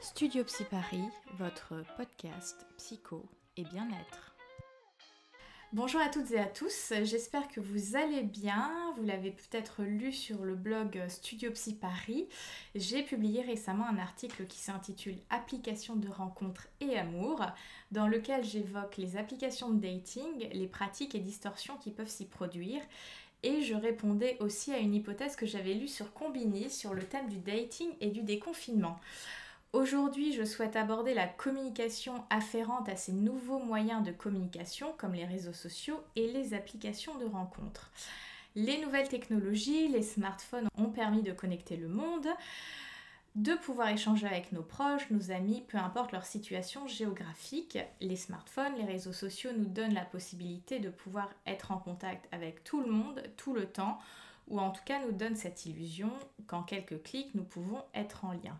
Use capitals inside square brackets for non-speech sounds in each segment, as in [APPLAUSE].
Studio Psy Paris, votre podcast psycho et bien-être. Bonjour à toutes et à tous, j'espère que vous allez bien. Vous l'avez peut-être lu sur le blog Studio Psy Paris. J'ai publié récemment un article qui s'intitule Applications de rencontres et amour, dans lequel j'évoque les applications de dating, les pratiques et distorsions qui peuvent s'y produire. Et je répondais aussi à une hypothèse que j'avais lue sur Combini sur le thème du dating et du déconfinement. Aujourd'hui, je souhaite aborder la communication afférente à ces nouveaux moyens de communication comme les réseaux sociaux et les applications de rencontres. Les nouvelles technologies, les smartphones ont permis de connecter le monde, de pouvoir échanger avec nos proches, nos amis, peu importe leur situation géographique. Les smartphones, les réseaux sociaux nous donnent la possibilité de pouvoir être en contact avec tout le monde, tout le temps, ou en tout cas nous donnent cette illusion qu'en quelques clics, nous pouvons être en lien.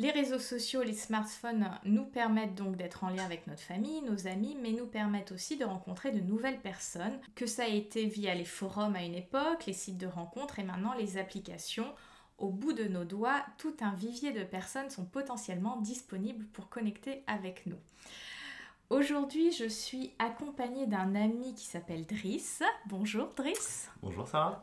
Les réseaux sociaux, les smartphones nous permettent donc d'être en lien avec notre famille, nos amis, mais nous permettent aussi de rencontrer de nouvelles personnes, que ça a été via les forums à une époque, les sites de rencontres et maintenant les applications. Au bout de nos doigts, tout un vivier de personnes sont potentiellement disponibles pour connecter avec nous. Aujourd'hui, je suis accompagnée d'un ami qui s'appelle Driss. Bonjour Driss. Bonjour Sarah.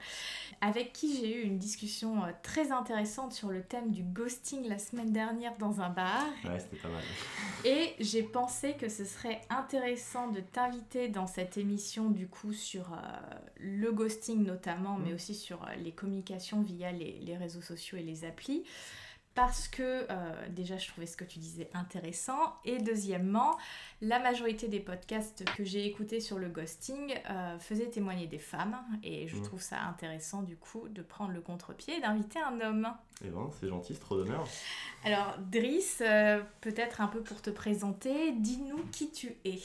Avec qui j'ai eu une discussion euh, très intéressante sur le thème du ghosting la semaine dernière dans un bar. Ouais, c'était pas mal. [LAUGHS] Et j'ai pensé que ce serait intéressant de t'inviter dans cette émission du coup sur euh, le ghosting notamment, mais Mm. aussi sur euh, les communications via les, les réseaux sociaux et les applis parce que euh, déjà je trouvais ce que tu disais intéressant et deuxièmement la majorité des podcasts que j'ai écoutés sur le ghosting euh, faisaient témoigner des femmes et je Mm. trouve ça intéressant du coup de prendre le contre-pied et d'inviter un homme. Eh ben, c'est gentil, c'est trop d'honneur. Alors Driss, euh, peut-être un peu pour te présenter, dis-nous qui tu es.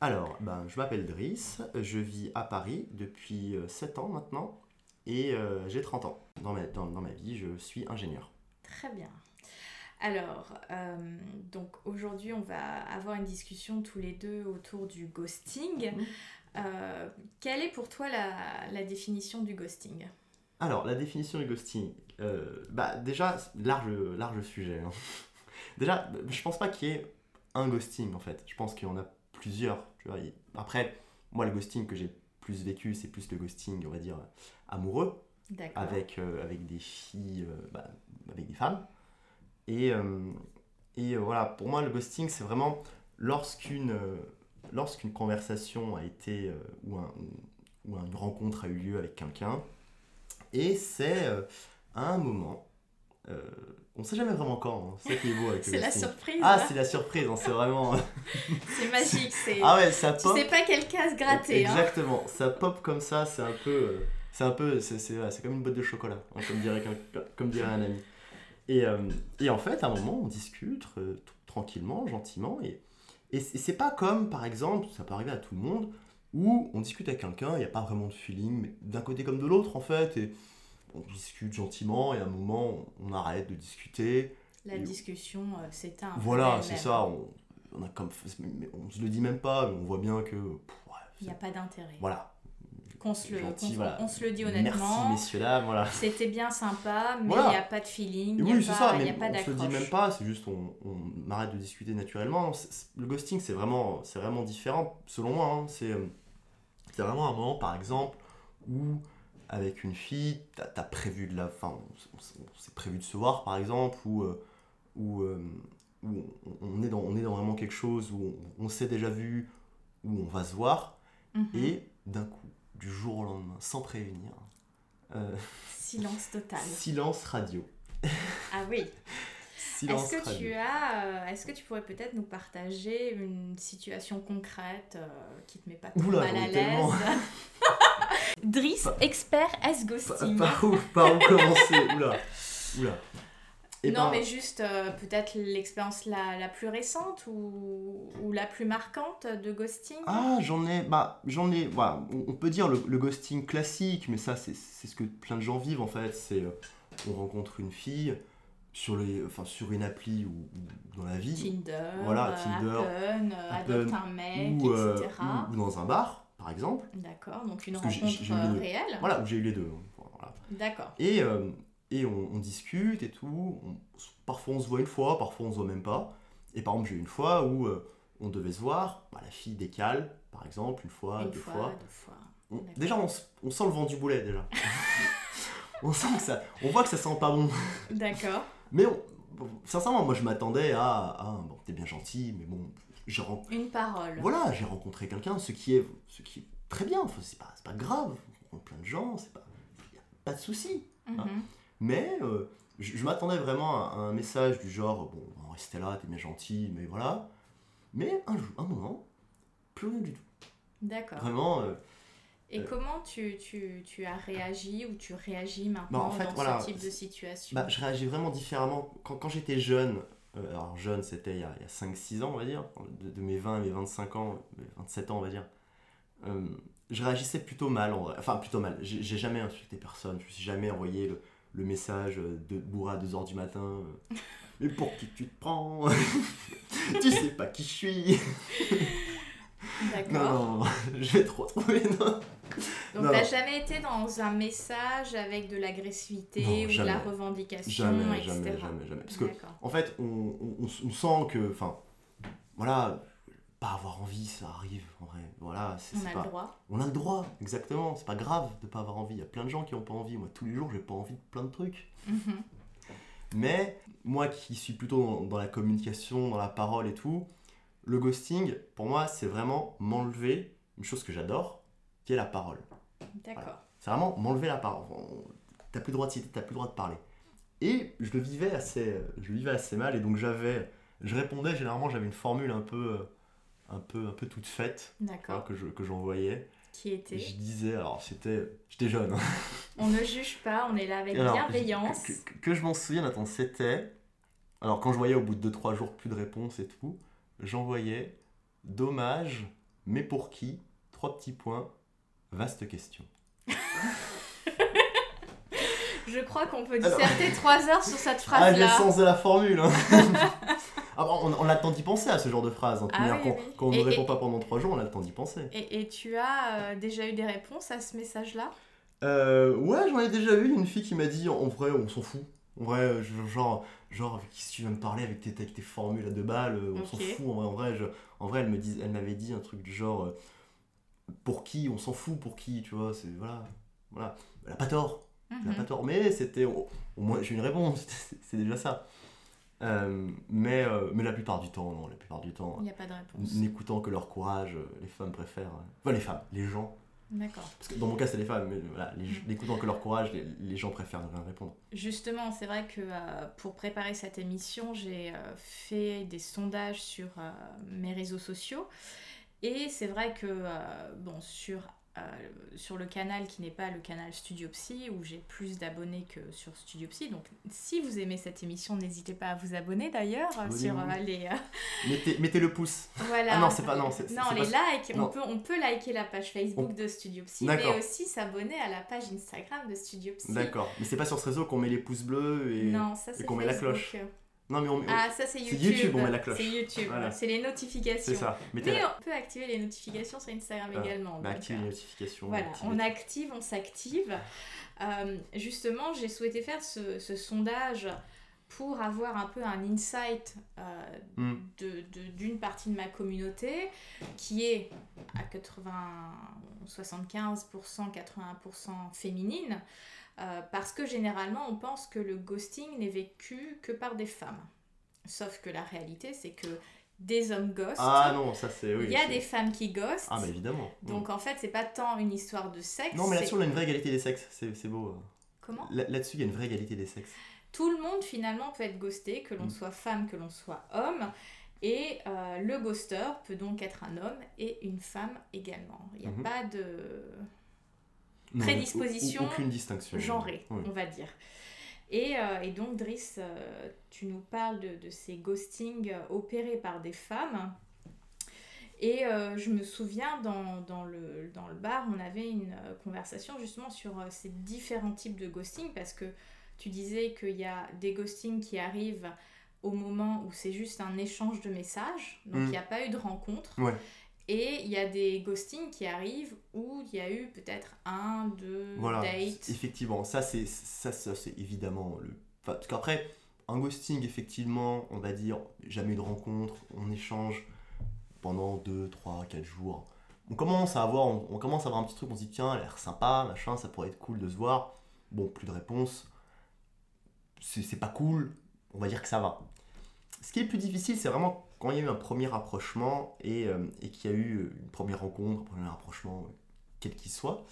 Alors, ben, je m'appelle Driss, je vis à Paris depuis 7 ans maintenant et j'ai 30 ans. Dans ma, dans, dans ma vie, je suis ingénieur. Très bien. Alors, euh, donc aujourd'hui, on va avoir une discussion tous les deux autour du ghosting. Euh, quelle est pour toi la, la définition du ghosting? Alors, la définition du ghosting, euh, bah déjà, large, large sujet. hein. [LAUGHS] déjà, je pense pas qu'il y ait un ghosting en fait. Je pense qu'il y en a plusieurs. Tu vois. Il- Après, moi, le ghosting que j'ai plus vécu, c'est plus le ghosting, on va dire, amoureux. Avec, euh, avec des filles, euh, bah, avec des femmes. Et, euh, et voilà, pour moi, le ghosting, c'est vraiment lorsqu'une lorsqu'une conversation a été, ou, un- ou une rencontre a eu lieu avec quelqu'un, et c'est à un moment, euh, on sait jamais vraiment quand, hein, c'est qui est beau avec le [LAUGHS] C'est la surprise. Ah, hein. c'est la surprise, hein, c'est vraiment... [LAUGHS] c'est magique. C'est... ah ouais, ça tu pop. sais pas quel cas se gratter. hein. Exactement, ça pop comme ça, c'est un peu. C'est un peu. C'est, c'est, ouais, c'est comme une boîte de chocolat, hein, comme, dirait, comme dirait un ami. Et, euh, et en fait, à un moment, on discute euh, tranquillement, gentiment. Et, et c'est, pas comme, par exemple, ça peut arriver à tout le monde, où on discute avec quelqu'un, il n'y a pas vraiment de feeling, mais d'un côté comme de l'autre, en fait. Et on discute gentiment, et à un moment, on arrête de discuter. La discussion euh, s'éteint. Voilà, c'est ça. On, on, a comme, on se le dit même pas, mais on voit bien que. pff, Il n'y a pas d'intérêt. voilà. Qu'on se, le, Gentil, qu'on- voilà. on se le dit Merci honnêtement. messieurs dames, voilà. C'était bien sympa, mais il Voilà. n'y a pas de feeling. Oui, c'est ça, il y mais a pas on se le dit même pas, c'est juste on, on arrête de discuter naturellement. Le ghosting, c'est vraiment, vraiment différent, selon moi. hein. C'est, vraiment un moment, par exemple, où avec une fille, t'as as prévu de la, enfin, on, s'est prévu de se voir, par exemple, ou euh, où, euh, on, est dans, on est dans vraiment quelque chose où on, on s'est déjà vu, où on va se voir, Mhm. et d'un coup, du jour au lendemain, sans prévenir, euh, [LAUGHS] Silence total. silence radio. Ah oui. [LAUGHS] Silence Est-ce que radio. tu as, euh, est-ce que tu pourrais peut-être nous partager une situation concrète euh, qui te met pas trop Oula, mal à l'aise [LAUGHS] Driss, expert S Par, ghosting. par où, par où commencer Oula. Oula. Eh non, ben, mais juste euh, peut-être l'expérience la, la plus récente ou, ou la plus marquante de ghosting. Ah, j'en ai. Bah, j'en ai. Voilà, on, on peut dire le, le ghosting classique, mais ça, c'est ce que plein de gens vivent en fait. C'est. euh, on rencontre une fille sur, les, enfin, sur une appli ou, ou dans la vie. Tinder, Voilà, Tinder, Happen, Happen, adopte un mec, ou, euh, etc. ou- ou dans un bar, par exemple. D'accord, donc une Parce rencontre deux. réelle. Voilà, où j'ai eu les deux. hein, Voilà. D'accord. Et, euh, et on, on discute et tout. On- parfois on se voit une fois, parfois on se voit même pas. Et par exemple, j'ai eu une fois où euh, on devait se voir, bah, la fille décale, par exemple, une fois, Une deux fois, fois. deux fois. On- déjà, on, sent le vent du boulet déjà. [LAUGHS] on sent que ça, on voit que ça sent pas bon. D'accord. [LAUGHS] Mais sincèrement, moi je m'attendais à, à bon, t'es bien gentil, mais bon, j'ai ren- Une parole. voilà, j'ai rencontré quelqu'un, ce qui est, ce qui est très bien. Enfin, c'est pas, pas grave. On rencontre plein de gens, c'est pas, y a pas de souci. Mhm. Mais euh, je, je m'attendais vraiment à, à un message du genre, bon, on va rester là, t'es bien gentil, mais voilà. Mais un jour, un moment, plus rien du tout. D'accord. Vraiment. euh, Et Euh. comment tu, tu, tu as réagi ou tu réagis maintenant Bah, en fait, dans voilà, ce type de situation Bah, je réagis vraiment différemment. Quand, quand j'étais jeune, alors jeune, c'était il y a, a 5-6 ans, on va dire, de, de mes 20 à mes 25 ans, mes 27 ans, on va dire, euh, je réagissais plutôt mal, en vrai. Enfin, plutôt mal. J'ai j'ai jamais insulté personne, je me suis jamais envoyé le, le message de bourré à 2h du matin. euh, [LAUGHS] Mais pour qui tu te prends [LAUGHS] Tu sais pas qui je suis D'accord. Non, non, [LAUGHS] je vais te retrouver. Non. Donc t'as jamais été dans un message avec de l'agressivité ou de la revendication, Jamais, etc. jamais, jamais, jamais. Parce que. En fait, on, on sent que, enfin, voilà, pas avoir envie, ça arrive, en vrai. Voilà, c'est On c'est a pas... le droit. On a le droit, exactement. C'est pas grave de pas avoir envie. Il y a plein de gens qui ont pas envie. Moi, tous les jours, j'ai pas envie de plein de trucs. Mhm. Mais moi qui suis plutôt dans, dans la communication, dans la parole et tout, le ghosting, pour moi, c'est vraiment m'enlever une chose que j'adore, qui est la parole. D'accord. C'est vraiment m'enlever la parole. T'as plus le droit de citer, t'as plus le droit de parler. Et je le vivais assez, je le vivais assez mal et donc j'avais, je répondais généralement, j'avais une formule un peu, euh, un peu, un peu toute faite voilà, D'accord. que je, que j'envoyais. Qui était Je disais, alors c'était, j'étais jeune. hein. On ne juge pas, on est là avec alors, bienveillance. Que, que- que je m'en souvienne, attends, c'était, alors quand je voyais au bout de 2-3 jours plus de réponses et tout, j'envoyais, dommage, mais pour qui Trois petits points, vaste question. [LAUGHS] Je crois qu'on peut Alors- disserter trois heures sur cette [LAUGHS] Ah, j'ai le phrase-là. sens de la formule. hein. [LAUGHS] ah, on, on a le temps d'y penser à ce genre de phrase. hein. Ah oui, quand, on Et- ne répond et- pas pendant trois jours, on a le temps d'y penser. Et, et tu as euh, déjà eu des réponses à ce message-là? Euh, ouais, j'en ai déjà eu une fille qui m'a dit en vrai, on s'en fout. En vrai, genre, genre avec qui tu viens me parler avec tes, avec tes formules à deux balles, euh, on s'en fout. En vrai, en vrai, je- en vrai, elle me dis- elle m'avait dit un truc du genre euh, pour qui, on s'en fout, pour qui, tu vois, c'est voilà. Voilà. Elle a pas tort. Elle a Mhm. pas tort, mais c'était au, au moins j'ai une réponse, [LAUGHS] c'est déjà ça. Euh, mais, euh, mais la plupart du temps, non, la plupart du temps, Il n'y a pas de réponse. n'écoutant que leur courage, euh, les femmes préfèrent. Enfin, les femmes, les gens. D'accord. Parce que dans mon cas, c'est les femmes, mais voilà, n'écoutant que leur courage, les, les gens préfèrent ne rien répondre. Justement, c'est vrai que euh, pour préparer cette émission, j'ai euh, fait des sondages sur euh, mes réseaux sociaux. Et c'est vrai que, bon, sur, sur le canal qui n'est pas le canal Studio Psy, où j'ai plus d'abonnés que sur Studio Psy, donc si vous aimez cette émission, n'hésitez pas à vous abonner d'ailleurs euh, sur euh, les... euh, [LAUGHS] Mettez, mettez le pouce. voilà. Ah non, c'est pas- non, c'est- les pas- likes, on peut, on peut liker la page Facebook de Studio Psy, mais aussi s'abonner à la page Instagram de Studio Psy. D'accord. Mais c'est pas sur ce réseau qu'on met les pouces bleus et. C'est qu'on met la cloche. Non, mais on. Ah, ça c'est C'est YouTube. YouTube, on met la cloche. C'est YouTube, Voilà. c'est les notifications. c'est ça. Mettez Mais la. on peut activer les notifications sur Instagram Ah, également. Bah, donc, activez euh, les notifications. voilà, on active, on s'active. Euh, justement, j'ai souhaité faire ce, ce sondage pour avoir un peu un insight euh, Hmm. de- de- d'une partie de ma communauté qui est à 80, 75%, 80% féminine. Euh, parce que généralement, on pense que le ghosting n'est vécu que par des femmes. Sauf que la réalité, c'est que des hommes ghostent. Ah non, ça c'est. Oui, il y a des femmes qui ghostent. Ah, bah évidemment. Donc en fait, c'est pas tant une histoire de sexe. Non, mais là-dessus, on a une vraie égalité des sexes. C'est beau. euh. Comment Là- Là-dessus, il y a une vraie égalité des sexes. Tout le monde finalement peut être ghosté, que l'on Mm. soit femme, que l'on soit homme. Et euh, le ghoster peut donc être un homme et une femme également. Il n'y a Mhm. pas de Prédisposition au- au- Aucune distinction. genré, Oui. on va dire. Et, euh, et donc, Driss, euh, tu nous parles de, de ces ghostings euh, opérés par des femmes. Et euh, je me souviens, dans, dans le, dans le bar, on avait une conversation justement sur ces différents types de ghosting, parce que tu disais qu'il y a des ghostings qui arrivent au moment où c'est juste un échange de messages, donc il Mm. n'y a pas eu de rencontre. Ouais. Et il y a des ghostings qui arrivent où il y a eu peut-être un, deux Voilà, dates. effectivement, ça c'est ça, ça, c'est évidemment le. enfin, parce qu'après, un ghosting, effectivement, on va dire jamais de rencontre, on échange pendant 2, 3, 4 jours. On commence à avoir, on, on commence à avoir un petit truc, on se dit tiens, elle a l'air sympa, machin, ça pourrait être cool de se voir. Bon, plus de réponse. C'est c'est pas cool, on va dire que ça va. Ce qui est le plus difficile, c'est vraiment quand il y a eu un premier rapprochement et, euh, et qu'il y a eu une première rencontre, un premier rapprochement, quel qu'il soit,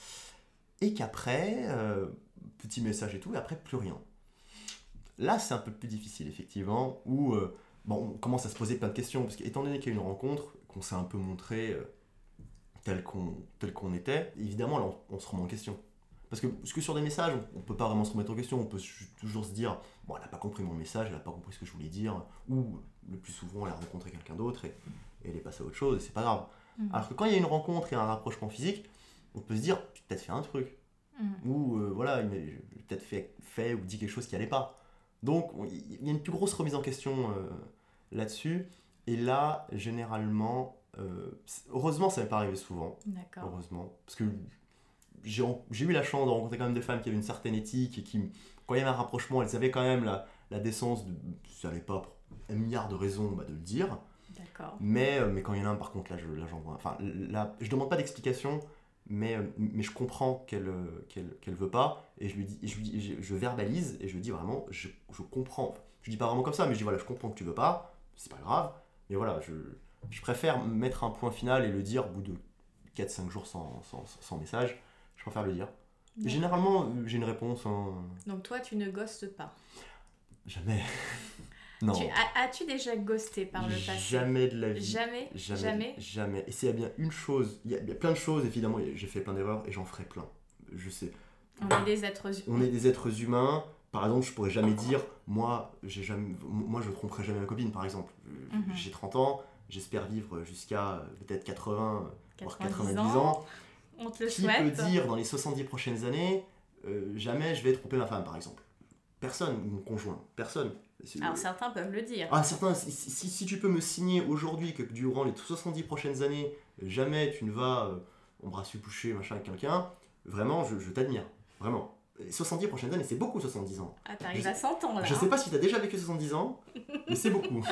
et qu'après, euh, petit message et tout, et après plus rien. Là, c'est un peu plus difficile, effectivement, où euh, on commence à se poser plein de questions, parce qu'étant donné qu'il y a eu une rencontre, qu'on s'est un peu montré tel qu'on était, évidemment, on se remet en question. Parce que, parce que sur des messages, on, on peut pas vraiment se remettre en question, on peut toujours se dire, bon, elle n'a pas compris mon message, elle n'a pas compris ce que je voulais dire, ou le plus souvent, elle a rencontré quelqu'un d'autre et, et elle est passée à autre chose, et c'est pas grave. Mhm. Alors que quand il y a une rencontre et un rapprochement physique, on peut se dire, j'ai peut-être fait un truc, Mhm. ou euh, voilà, j'ai peut-être fait, fait ou dit quelque chose qui allait pas. Donc on- il y a une plus grosse remise en question euh, là-dessus. Et là, généralement, euh, heureusement, ça m'est pas arrivé souvent, D'accord. heureusement, parce que j'ai eu la chance de rencontrer quand même des femmes qui avaient une certaine éthique et qui, quand il y avait un rapprochement, elles avaient quand même la, la décence, de, ça allait pas pour un milliard de raisons, bah, de le dire. D'accord. Mais, euh, mais quand il y en a un, par contre, là, je, là, j'en vois. Enfin, là, je demande pas d'explication, mais, euh, mais je comprends qu'elle euh, qu'elle qu'elle veut pas, et je lui dis, je, lui dis je, je verbalise, et je lui dis vraiment, je, je comprends. Je dis pas vraiment comme ça, mais je dis voilà, je comprends que tu veux pas, c'est pas grave, mais voilà, je, je préfère mettre un point final et le dire au bout de 4-5 jours sans, sans, sans message. Préfère le dire. Généralement, j'ai une réponse, hein, Donc toi, tu ne ghostes pas. jamais. [LAUGHS] non. As-tu déjà ghosté par le passé? Jamais de la vie. Jamais? Jamais, Jamais? Jamais. Et s'il y a bien une chose, il y a, plein de choses, évidemment, j'ai fait plein d'erreurs et j'en ferai plein. Je sais. On est des êtres humains. On est des êtres humains. Par exemple, je pourrais jamais dire, moi, j'ai jamais, moi, je tromperai jamais ma copine, par exemple. Mhm. J'ai 30 ans, j'espère vivre jusqu'à euh, peut-être 80, voire 90 90 ans. On te le Qui souhaite. peut dire dans les 70 prochaines années, euh, jamais je vais tromper ma femme, par exemple Personne, ou mon conjoint, personne. Alors certains peuvent le dire. ah, certains, si, si- si tu peux me signer aujourd'hui que durant les 70 prochaines années, jamais tu ne vas euh, embrasser, coucher, machin avec quelqu'un, vraiment, je, je t'admire. Vraiment. Les 70 prochaines années, c'est beaucoup 70 ans. Ah, t'arrives à 100 ans là. Je hein. sais pas si tu as déjà vécu 70 ans, mais c'est beaucoup.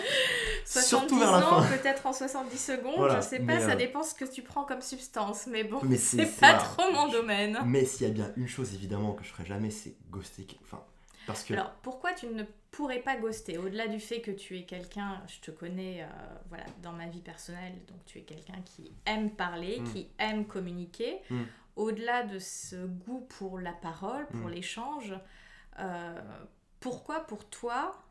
70 [LAUGHS] Surtout vers la ans, peut-être en 70 secondes, Voilà, je sais mais, pas, ça euh, dépend ce que tu prends comme substance, mais bon, Mais c'est pas trop mon domaine. Mais s'il y a bien une chose évidemment que je ferai jamais, c'est ghoster. Enfin, parce que. Alors, pourquoi tu ne pourrais pas ghoster? Au-delà du fait que tu es quelqu'un, je te connais euh, voilà, dans ma vie personnelle, donc tu es quelqu'un qui aime parler, Mm. qui aime communiquer. Mm. Au-delà de ce goût pour la parole, pour Mm. l'échange, euh, pourquoi pour toi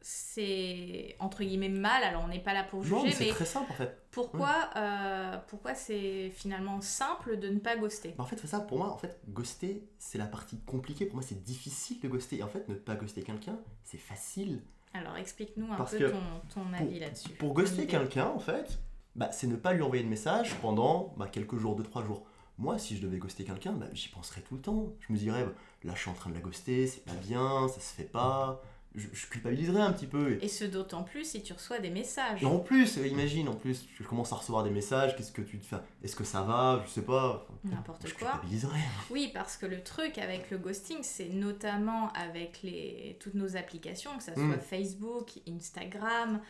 c'est entre guillemets mal? Alors, on n'est pas là pour non, mais juger, c'est très simple en fait. Pourquoi, euh, pourquoi c'est finalement simple de ne pas ghoster? Bah, en fait, c'est ça, pour moi, en fait, ghoster, c'est la partie compliquée. Pour moi, c'est difficile de ghoster. Et en fait, ne pas ghoster quelqu'un, c'est facile. Alors, explique-nous un Parce peu ton, ton avis là-dessus. Pour ghoster quelqu'un, en fait, bah, c'est ne pas lui envoyer de message pendant bah, quelques jours, 2-3 jours. Moi, si je devais ghoster quelqu'un, bah, j'y penserais tout le temps. Je me dirais, bah, là, je suis en train de la ghoster, c'est pas bien, ça se fait pas. Je, je culpabiliserais un petit peu. Et, Et ce d'autant plus si tu reçois des messages. et en plus, euh, imagine, en plus, je commence à recevoir des messages, qu'est-ce que tu te fais Est-ce que ça va Je sais pas. N'importe je quoi. culpabiliserais. Oui, parce que le truc avec le ghosting, c'est notamment avec les, toutes nos applications, que ce soit Mm. Facebook, Instagram,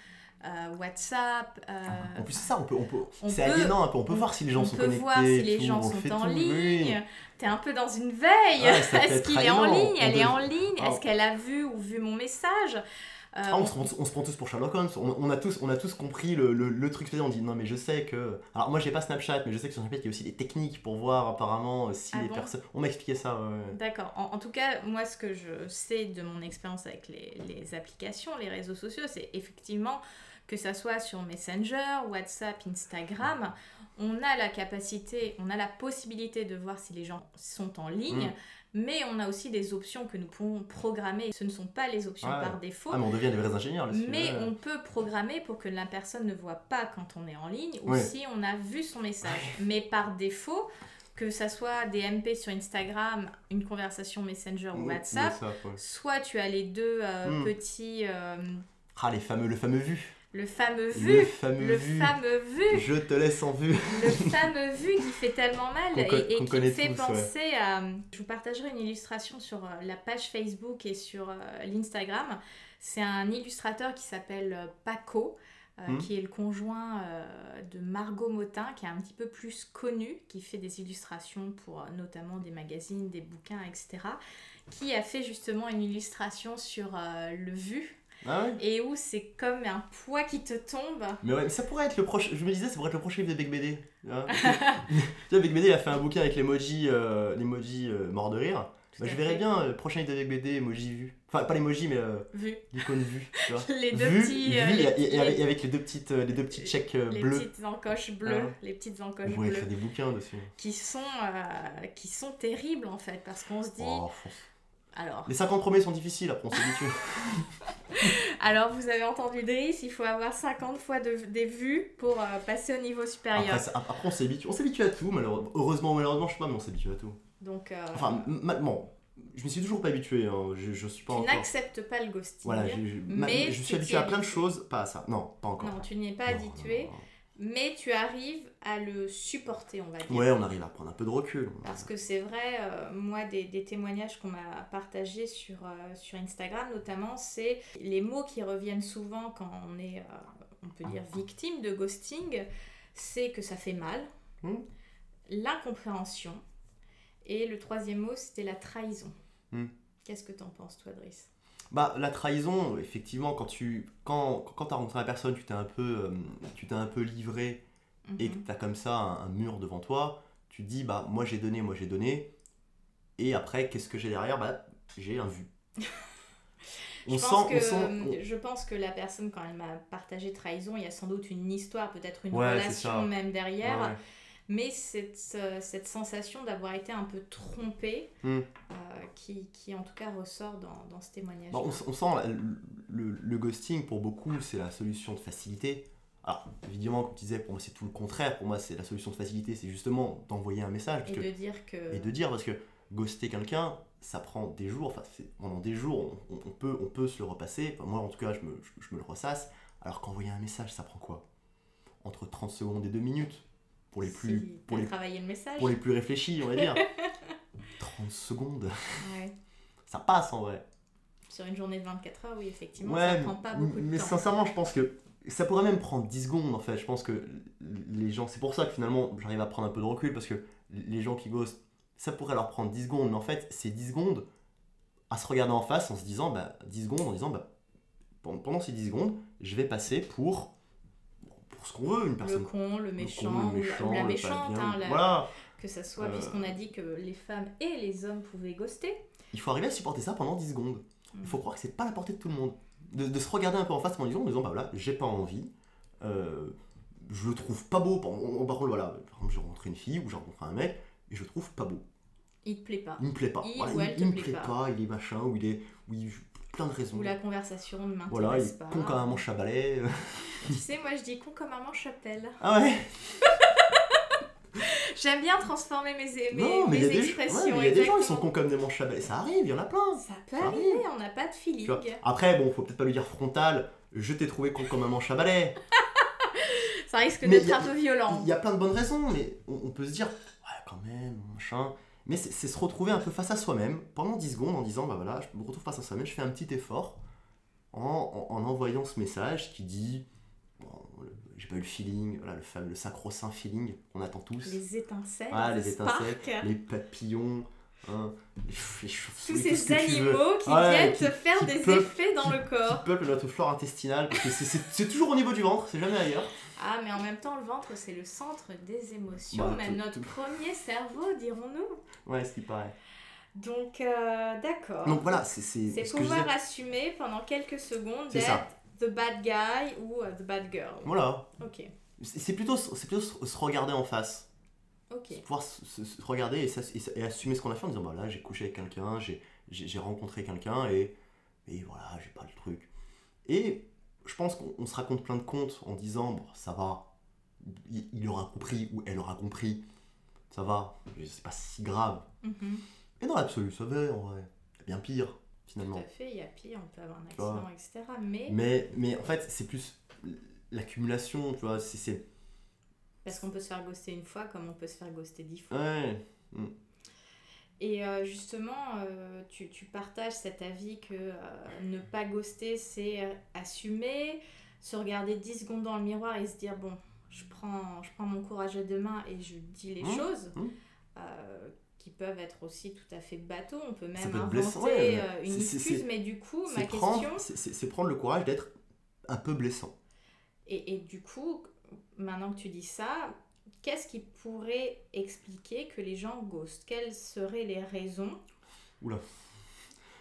euh, WhatsApp. euh, En plus, c'est ça, on peut, on peut, on c'est peut- aliénant un peu. On peut on- voir si les gens on sont peut connectés. voir si les tout, gens on sont en tout, oui. ligne. T'es un peu dans une veille. Peut [LAUGHS] Est-ce qu'il est en ligne? On Elle est en ligne Ah. Est-ce qu'elle a vu ou vu mon message? Ah, on, se prend, on se prend tous pour Sherlock Holmes. On, on a, tous, on a tous compris le, le, le truc. On dit non, mais je sais que. Alors, moi, j'ai pas Snapchat, mais je sais que sur Snapchat, il y a aussi des techniques pour voir apparemment euh, si Ah les bon personnes. On m'a expliqué ça. ouais. D'accord. En, en tout cas, moi, ce que je sais de mon expérience avec les, les applications, les réseaux sociaux, c'est effectivement que ça soit sur Messenger, WhatsApp, Instagram, on a la capacité, on a la possibilité de voir si les gens sont en ligne, Mm. Mais on a aussi des options que nous pouvons programmer. Ce ne sont pas les options par défaut. Ah, mais on devient des vrais ingénieurs. Mais on peut programmer pour que la personne ne voit pas quand on est en ligne ou si on a vu son message. Mais par défaut, que ça soit des MP sur Instagram, une conversation Messenger ou WhatsApp, WhatsApp, ouais. soit tu as les deux euh, Mm. petits, euh, Ah, les fameux, le fameux vu. Le fameux Le vu. fameux Le vu. fameux vu. Je te laisse en vue. Le fameux vu qui fait tellement mal et, qui me fait tous, ouais. penser à... Je vous partagerai une illustration sur euh, la page Facebook et sur euh, l'Instagram. C'est un illustrateur qui s'appelle euh, Paco, euh, Hmm. qui est le conjoint euh, de Margot Motin, qui est un petit peu plus connu, qui fait des illustrations pour euh, notamment des magazines, des bouquins, etc. Qui a fait justement une illustration sur le vu Ah ouais et où c'est comme un poids qui te tombe. Mais ouais, ça pourrait être le prochain. Je me disais, ça pourrait être le prochain livre de Bec BD. hein. tu vois, [LAUGHS] Bec BD, il a fait un bouquin avec l'emoji euh, l'emoji, euh, mort de rire. Bah, je verrais fait. bien euh, le prochain livre de Bec BD, emoji vu. Enfin, pas l'emoji, mais euh, Vu. l'icône vue. Tu vois. [LAUGHS] Les deux petits. euh, vu, les et, avec, et avec les deux petites, euh, les deux petites chèques euh, les petites encoches bleues, Ah les petites On encoches pourrait bleues, écrire des bouquins dessus. qui sont euh, qui sont terribles en fait, parce qu'on se dit, Oh. Alors, Les 50 premiers sont difficiles, après on s'habitue. alors vous avez entendu Driss, il faut avoir 50 fois de, des vues pour euh, passer au niveau supérieur. Après, après, on s'habitue. On s'habitue à tout, malheureusement. Heureusement ou malheureusement, je sais pas, mais on s'habitue à tout. Donc, euh, Enfin, m- ma- bon, je me suis toujours pas habitué. hein. Je, je suis pas tu encore. n'acceptes pas le ghosting. Voilà, je, je- ma- mais je suis habitué à plein de choses, pas à ça. Non, pas encore. Non, tu n'y es pas Non, habitué, non, non. Mais tu arrives à le supporter, on va dire. Ouais, on arrive à prendre un peu de recul. Parce que c'est vrai, euh, moi, des, des témoignages qu'on m'a partagés sur, euh, sur Instagram notamment, c'est les mots qui reviennent souvent quand on est, euh, on peut dire, victime de ghosting, c'est que ça fait mal, Hmm. l'incompréhension, et le troisième mot, c'était la trahison. Hmm. Qu'est-ce que t'en penses, toi, Driss? Bah, la trahison, effectivement, quand tu quand, quand as rencontré la personne, tu t'es un peu, euh, tu t'es un peu livré et que Mhm. tu as comme ça un, un mur devant toi, tu te dis, bah, moi j'ai donné, moi j'ai donné. Et après, qu'est-ce que j'ai derrière? Bah, j'ai un vu. [LAUGHS] Je on pense, sent, que, on sent. je pense que la personne, quand elle m'a partagé trahison, il y a sans doute une histoire, peut-être une Ouais, relation même derrière. ouais, ouais. Mais cette, cette sensation d'avoir été un peu trompé, Hmm. euh, qui, qui en tout cas ressort dans, dans ce témoignage. Bah, on, on sent le, le- le ghosting pour beaucoup, c'est la solution de facilité. Alors, évidemment, comme tu disais, pour moi, c'est tout le contraire. Pour moi, c'est la solution de facilité, c'est justement d'envoyer un message. et que- de dire que. et de dire parce que ghoster quelqu'un ça prend des jours enfin pendant des jours on, on peut on peut se le repasser Enfin, moi en tout cas je me, je, je me le ressasse alors qu'envoyer un message ça prend quoi? Entre 30 secondes et 2 minutes pour les plus si pour les, travaillé le message. pour les plus réfléchis on va dire [LAUGHS] 30 secondes Ouais. ça passe en vrai Sur une journée de 24 heures, oui, effectivement, ouais ça prend pas beaucoup de mais temps. sincèrement je pense que ça pourrait même prendre 10 secondes en fait je pense que les gens c'est pour ça que finalement j'arrive à prendre un peu de recul parce que les gens qui ghostent ça pourrait leur prendre 10 secondes mais en fait c'est 10 secondes à se regarder en face en se disant bah 10 secondes en disant bah pendant pendant ces 10 secondes je vais passer pour pour ce qu'on veut une Le personne con, le con, le ou la- méchant, ou la pas méchante, bien. hein, la- voilà que ça soit, Euh, puisqu'on a dit que les femmes et les hommes pouvaient ghoster. il faut arriver à supporter ça pendant 10 secondes Mm. il faut croire que c'est pas à la portée de tout le monde de, de se regarder un peu en face en disant, en disant bah voilà j'ai pas envie euh, je le trouve pas beau par, on- par contre voilà par exemple j'ai rencontré une fille ou j'ai rencontré un mec et je le trouve pas beau Il te plaît pas. il me plaît pas Il Voilà, il me plaît plaît pas. pas. il est machin ou il est ou il plein de raisons Ou la conversation ne m'intéresse voilà il est pas. con comme un manche à balai Tu sais, moi je dis con comme un manche à pelle. ah ouais [LAUGHS] J'aime bien transformer mes, mes, non mais il y a mes expressions. il y a des gens ils sont cons comme des manches à balai ça arrive il y en a plein Ça peut Ça arriver, on n'a pas de feeling. après bon faut peut-être pas lui dire frontal je t'ai trouvé con comme un manche à balai [LAUGHS] Ça risque d'être un peu violent. Il y a plein de bonnes raisons, mais on, on peut se dire, ouais, quand même, machin. Mais c'est se retrouver un peu face à soi-même pendant 10 secondes en disant, bah voilà, je me retrouve face à soi-même, je fais un petit effort en, en- en envoyant ce message qui dit, bon, j'ai pas eu le feeling, voilà, le, fameux, le sacro-saint feeling qu'on attend tous, Les étincelles, Ah, les le étincelles, spark, les papillons, hein, les, tous ce ces animaux qui Ouais, viennent qui- te faire qui des effets dans le qui corps. peuple notre flore intestinale, parce que c'est toujours au niveau du ventre, c'est jamais ailleurs. Ah, mais en même temps, le ventre, c'est le centre des émotions, Bah, même tout- notre tout- premier cerveau, dirons-nous. Ouais, ce qui paraît. Donc, euh, d'accord. Donc voilà, c'est c'est pouvoir disais. assumer pendant quelques secondes d'être the bad guy ou euh, the bad girl. Voilà, Ok, C'est plutôt, c'est plutôt se se regarder en face, ok. pouvoir se, se- se regarder et, assumer ce qu'on a fait en disant bah là j'ai couché avec quelqu'un, j'ai rencontré quelqu'un et, et voilà, j'ai pas le truc. Et je pense qu'on on se raconte plein de contes en disant bon, ça va, il, il aura compris ou elle aura compris, ça va, c'est pas si grave. Mhm. Et dans l'absolu, ça va en vrai, il y a bien pire Tout finalement. à fait, il y a pire, on peut avoir un accident, etc. Mais, Mais, mais en fait, c'est plus l'accumulation, tu vois, c'est- c'est. Parce qu'on peut se faire ghoster une fois comme on peut se faire ghoster dix fois. Ouais. Et euh, justement, euh, tu, tu partages cet avis que euh, ne pas ghoster, c'est assumer, se regarder 10 secondes dans le miroir et se dire, bon, je prends, je prends mon courage à deux mains et je dis les Mmh, choses. mmh. qui peuvent être aussi tout à fait bateau. On peut même peut inventer blessant, ouais, une excuse, mais du coup, ma question... c'est prendre le courage d'être un peu blessant. Et, et du coup, maintenant que tu dis ça, qu'est-ce qui pourrait expliquer que les gens ghostent? Quelles seraient les raisons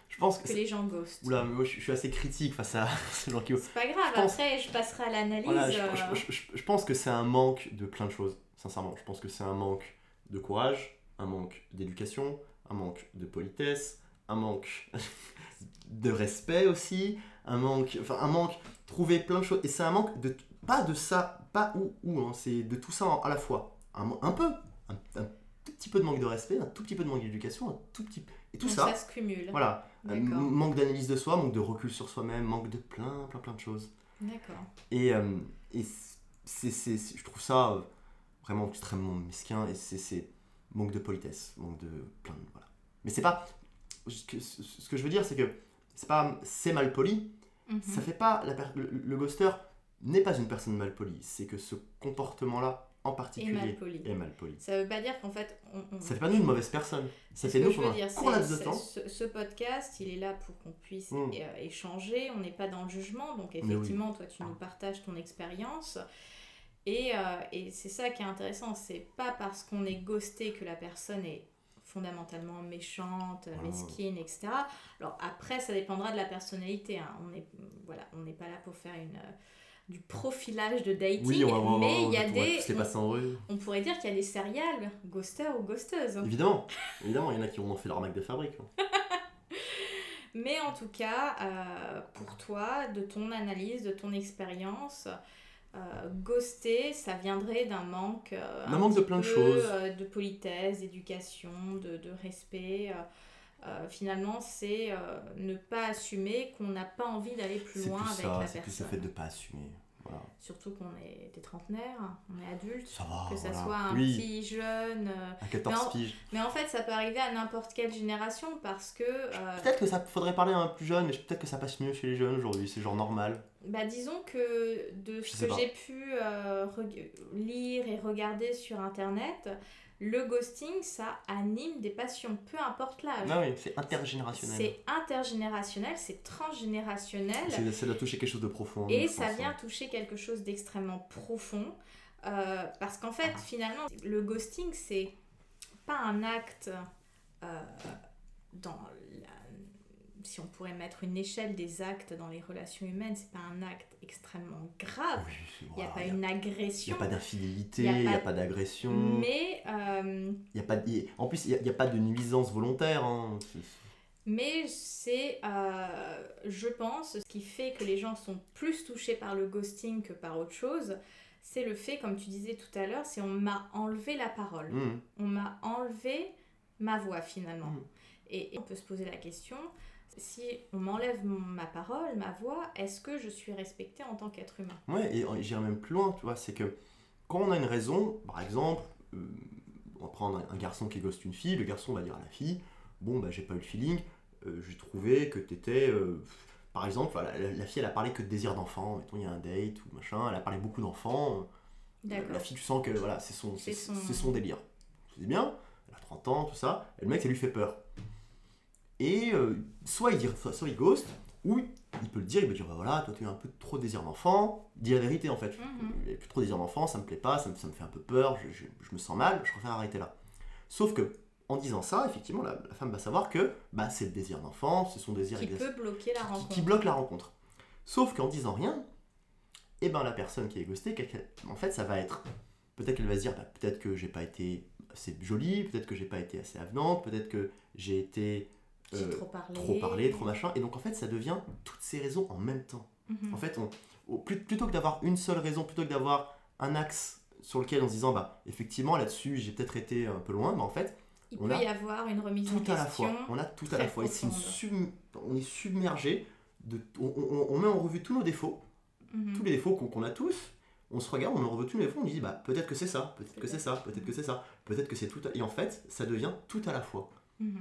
Je pense que. que les gens ghostent? Oula, mais moi je je suis assez critique face à [LAUGHS] ces gens qui. C'est pas grave, Je pense- après je passerai à l'analyse. Voilà, euh, je- je- je- je pense que c'est un manque de plein de choses, sincèrement. Je pense que c'est un manque de courage, un manque d'éducation, un manque de politesse, un manque [LAUGHS] de respect aussi, un manque, enfin un manque, trouver plein de choses. Et c'est un manque de, pas de ça, pas ou, ou, hein, c'est de tout ça à la fois. Un, un peu, un, un tout petit peu de manque de respect, un tout petit peu de manque d'éducation, un tout petit, et tout donc ça, se cumule. voilà. D'accord. manque d'analyse de soi, manque de recul sur soi-même, manque de plein, plein, plein de choses. D'accord. Et, euh, et c'est, c'est- c'est- je trouve ça euh, vraiment extrêmement mesquin et c'est, c'est manque de politesse, manque de plein de. Voilà. Mais c'est pas. Ce que, je veux dire, c'est que c'est pas. C'est mal poli, Mhm. ça fait pas. La le, le ghoster n'est pas une personne mal polie, c'est que ce comportement-là en particulier mal est mal poli. Ça veut pas dire qu'en fait on, on- Ça fait pas nous une mauvaise personne, ça fait nous pendant un c'est- court laps de temps. Ce, ce podcast, il est là pour qu'on puisse Mm. euh, échanger. On n'est pas dans le jugement, donc oui. effectivement, toi, tu nous partages ton expérience. Et, euh, et c'est ça qui est intéressant. C'est pas parce qu'on est ghosté que la personne est fondamentalement méchante, mesquine, etc. Alors après, ça dépendra de la personnalité. hein. On est voilà, on n'est pas là pour faire une euh, du profilage de dating, Oui, on va mais on il y a des tous les passer en revue. on pourrait dire qu'il y a des serial ghosters ou ghosteuses. Évidemment, évidemment, il y en a qui ont fait leur marque de fabrique. hein. [LAUGHS] Mais en tout cas, euh, pour toi, de ton analyse, de ton expérience, euh, ghoster, ça viendrait d'un manque, euh, un manque de plein de choses. euh, de politesse, d'éducation, de, de respect. Euh, euh, finalement, c'est euh, ne pas assumer qu'on n'a pas envie d'aller plus loin plus avec ça, la c'est plus le personne. fait de pas assumer. Voilà. Surtout qu'on est des trentenaires, on est adultes. Ça va. que ça voilà. soit un oui, petit jeune. euh, à 14 Non. piges. Mais en fait, ça peut arriver à n'importe quelle génération parce que. euh, Peut-être que ça faudrait parler à un plus jeune, mais peut-être que ça passe mieux chez les jeunes aujourd'hui, c'est genre normal. Bah, disons que de ce que j'ai pu euh, lire et regarder sur internet, le ghosting ça anime des passions, peu importe l'âge. Ah oui, c'est intergénérationnel. C'est intergénérationnel, c'est transgénérationnel C'est- doit toucher quelque chose de profond. et ça pense, vient hein. toucher quelque chose d'extrêmement profond. euh, parce qu'en fait, finalement, le ghosting, c'est pas un acte euh, dans Si on pourrait mettre une échelle des actes dans les relations humaines, c'est pas un acte extrêmement grave. Oui, Il n'y a pas y une Il agression. n'y a pas d'infidélité, Il y a il n'y a, pas- d'agression, Mais, euh, il y a pas de- y- en plus il n'y a, pas de nuisance volontaire. hein. Mais c'est, euh, je pense, ce qui fait que les gens sont plus touchés par le ghosting que par autre chose, c'est le fait, comme tu disais tout à l'heure, c'est on m'a enlevé la parole. Mmh. On m'a enlevé ma voix finalement. Mm. Et, et on peut se poser la question, si on m'enlève ma parole, ma voix, est-ce que je suis respectée en tant qu'être humain? Ouais, et j'irai même plus loin, tu vois, c'est que quand on a une raison, par exemple, euh, on va prendre un, un garçon qui ghoste une fille, le garçon va dire à la fille, bon bah j'ai pas eu le feeling, euh, j'ai trouvé que t'étais, euh, par exemple, la, la fille elle a parlé que de désir d'enfant, mettons il y a un date ou machin, elle a parlé beaucoup d'enfants, la, fille tu sens que voilà, c'est son, son- son délire. C'est bien, elle a 30 ans, tout ça, et le mec ça lui fait peur. Et euh, soit, il dit, soit, soit il ghost, ou il peut le dire, il peut dire bah voilà, toi tu as un peu trop de désir d'enfant, dis la vérité en fait. Il y a plus trop de désir d'enfant, ça me plaît pas, ça me, ça me fait un peu peur, je, je- je me sens mal, je préfère arrêter là. Sauf que en disant ça, effectivement, la, la femme va savoir que bah, c'est le désir d'enfant, c'est son désir Qui peut bloquer la qui- rencontre. qui bloque la rencontre. Sauf qu'en disant rien, et ben la personne qui est ghostée, en fait, ça va être. Peut-être qu'elle va se dire, bah, peut-être que j'ai pas été assez jolie, peut-être que j'ai pas été assez avenante, peut-être que j'ai été J'ai euh, trop parlé. trop parlé, trop machin. Et donc en fait, ça devient toutes ces raisons en même temps. Mhm. En fait, on, plutôt que d'avoir une seule raison, plutôt que d'avoir un axe sur lequel en se disant, bah effectivement là-dessus j'ai peut-être été un peu loin, mais en fait, Il on peut a y avoir une remise en tout à la question. fois. On a tout à la fois. Et c'est une profonde. sub- on est submergé, de, on, on- on met en revue tous nos défauts, Mhm. tous les défauts qu'on qu'on a tous, on se regarde, on en revoit tous les défauts, on dit bah peut-être que c'est ça, peut-être que c'est ça, peut-être que c'est ça, peut-être que c'est tout. à- Et en fait, ça devient tout à la fois. Mhm.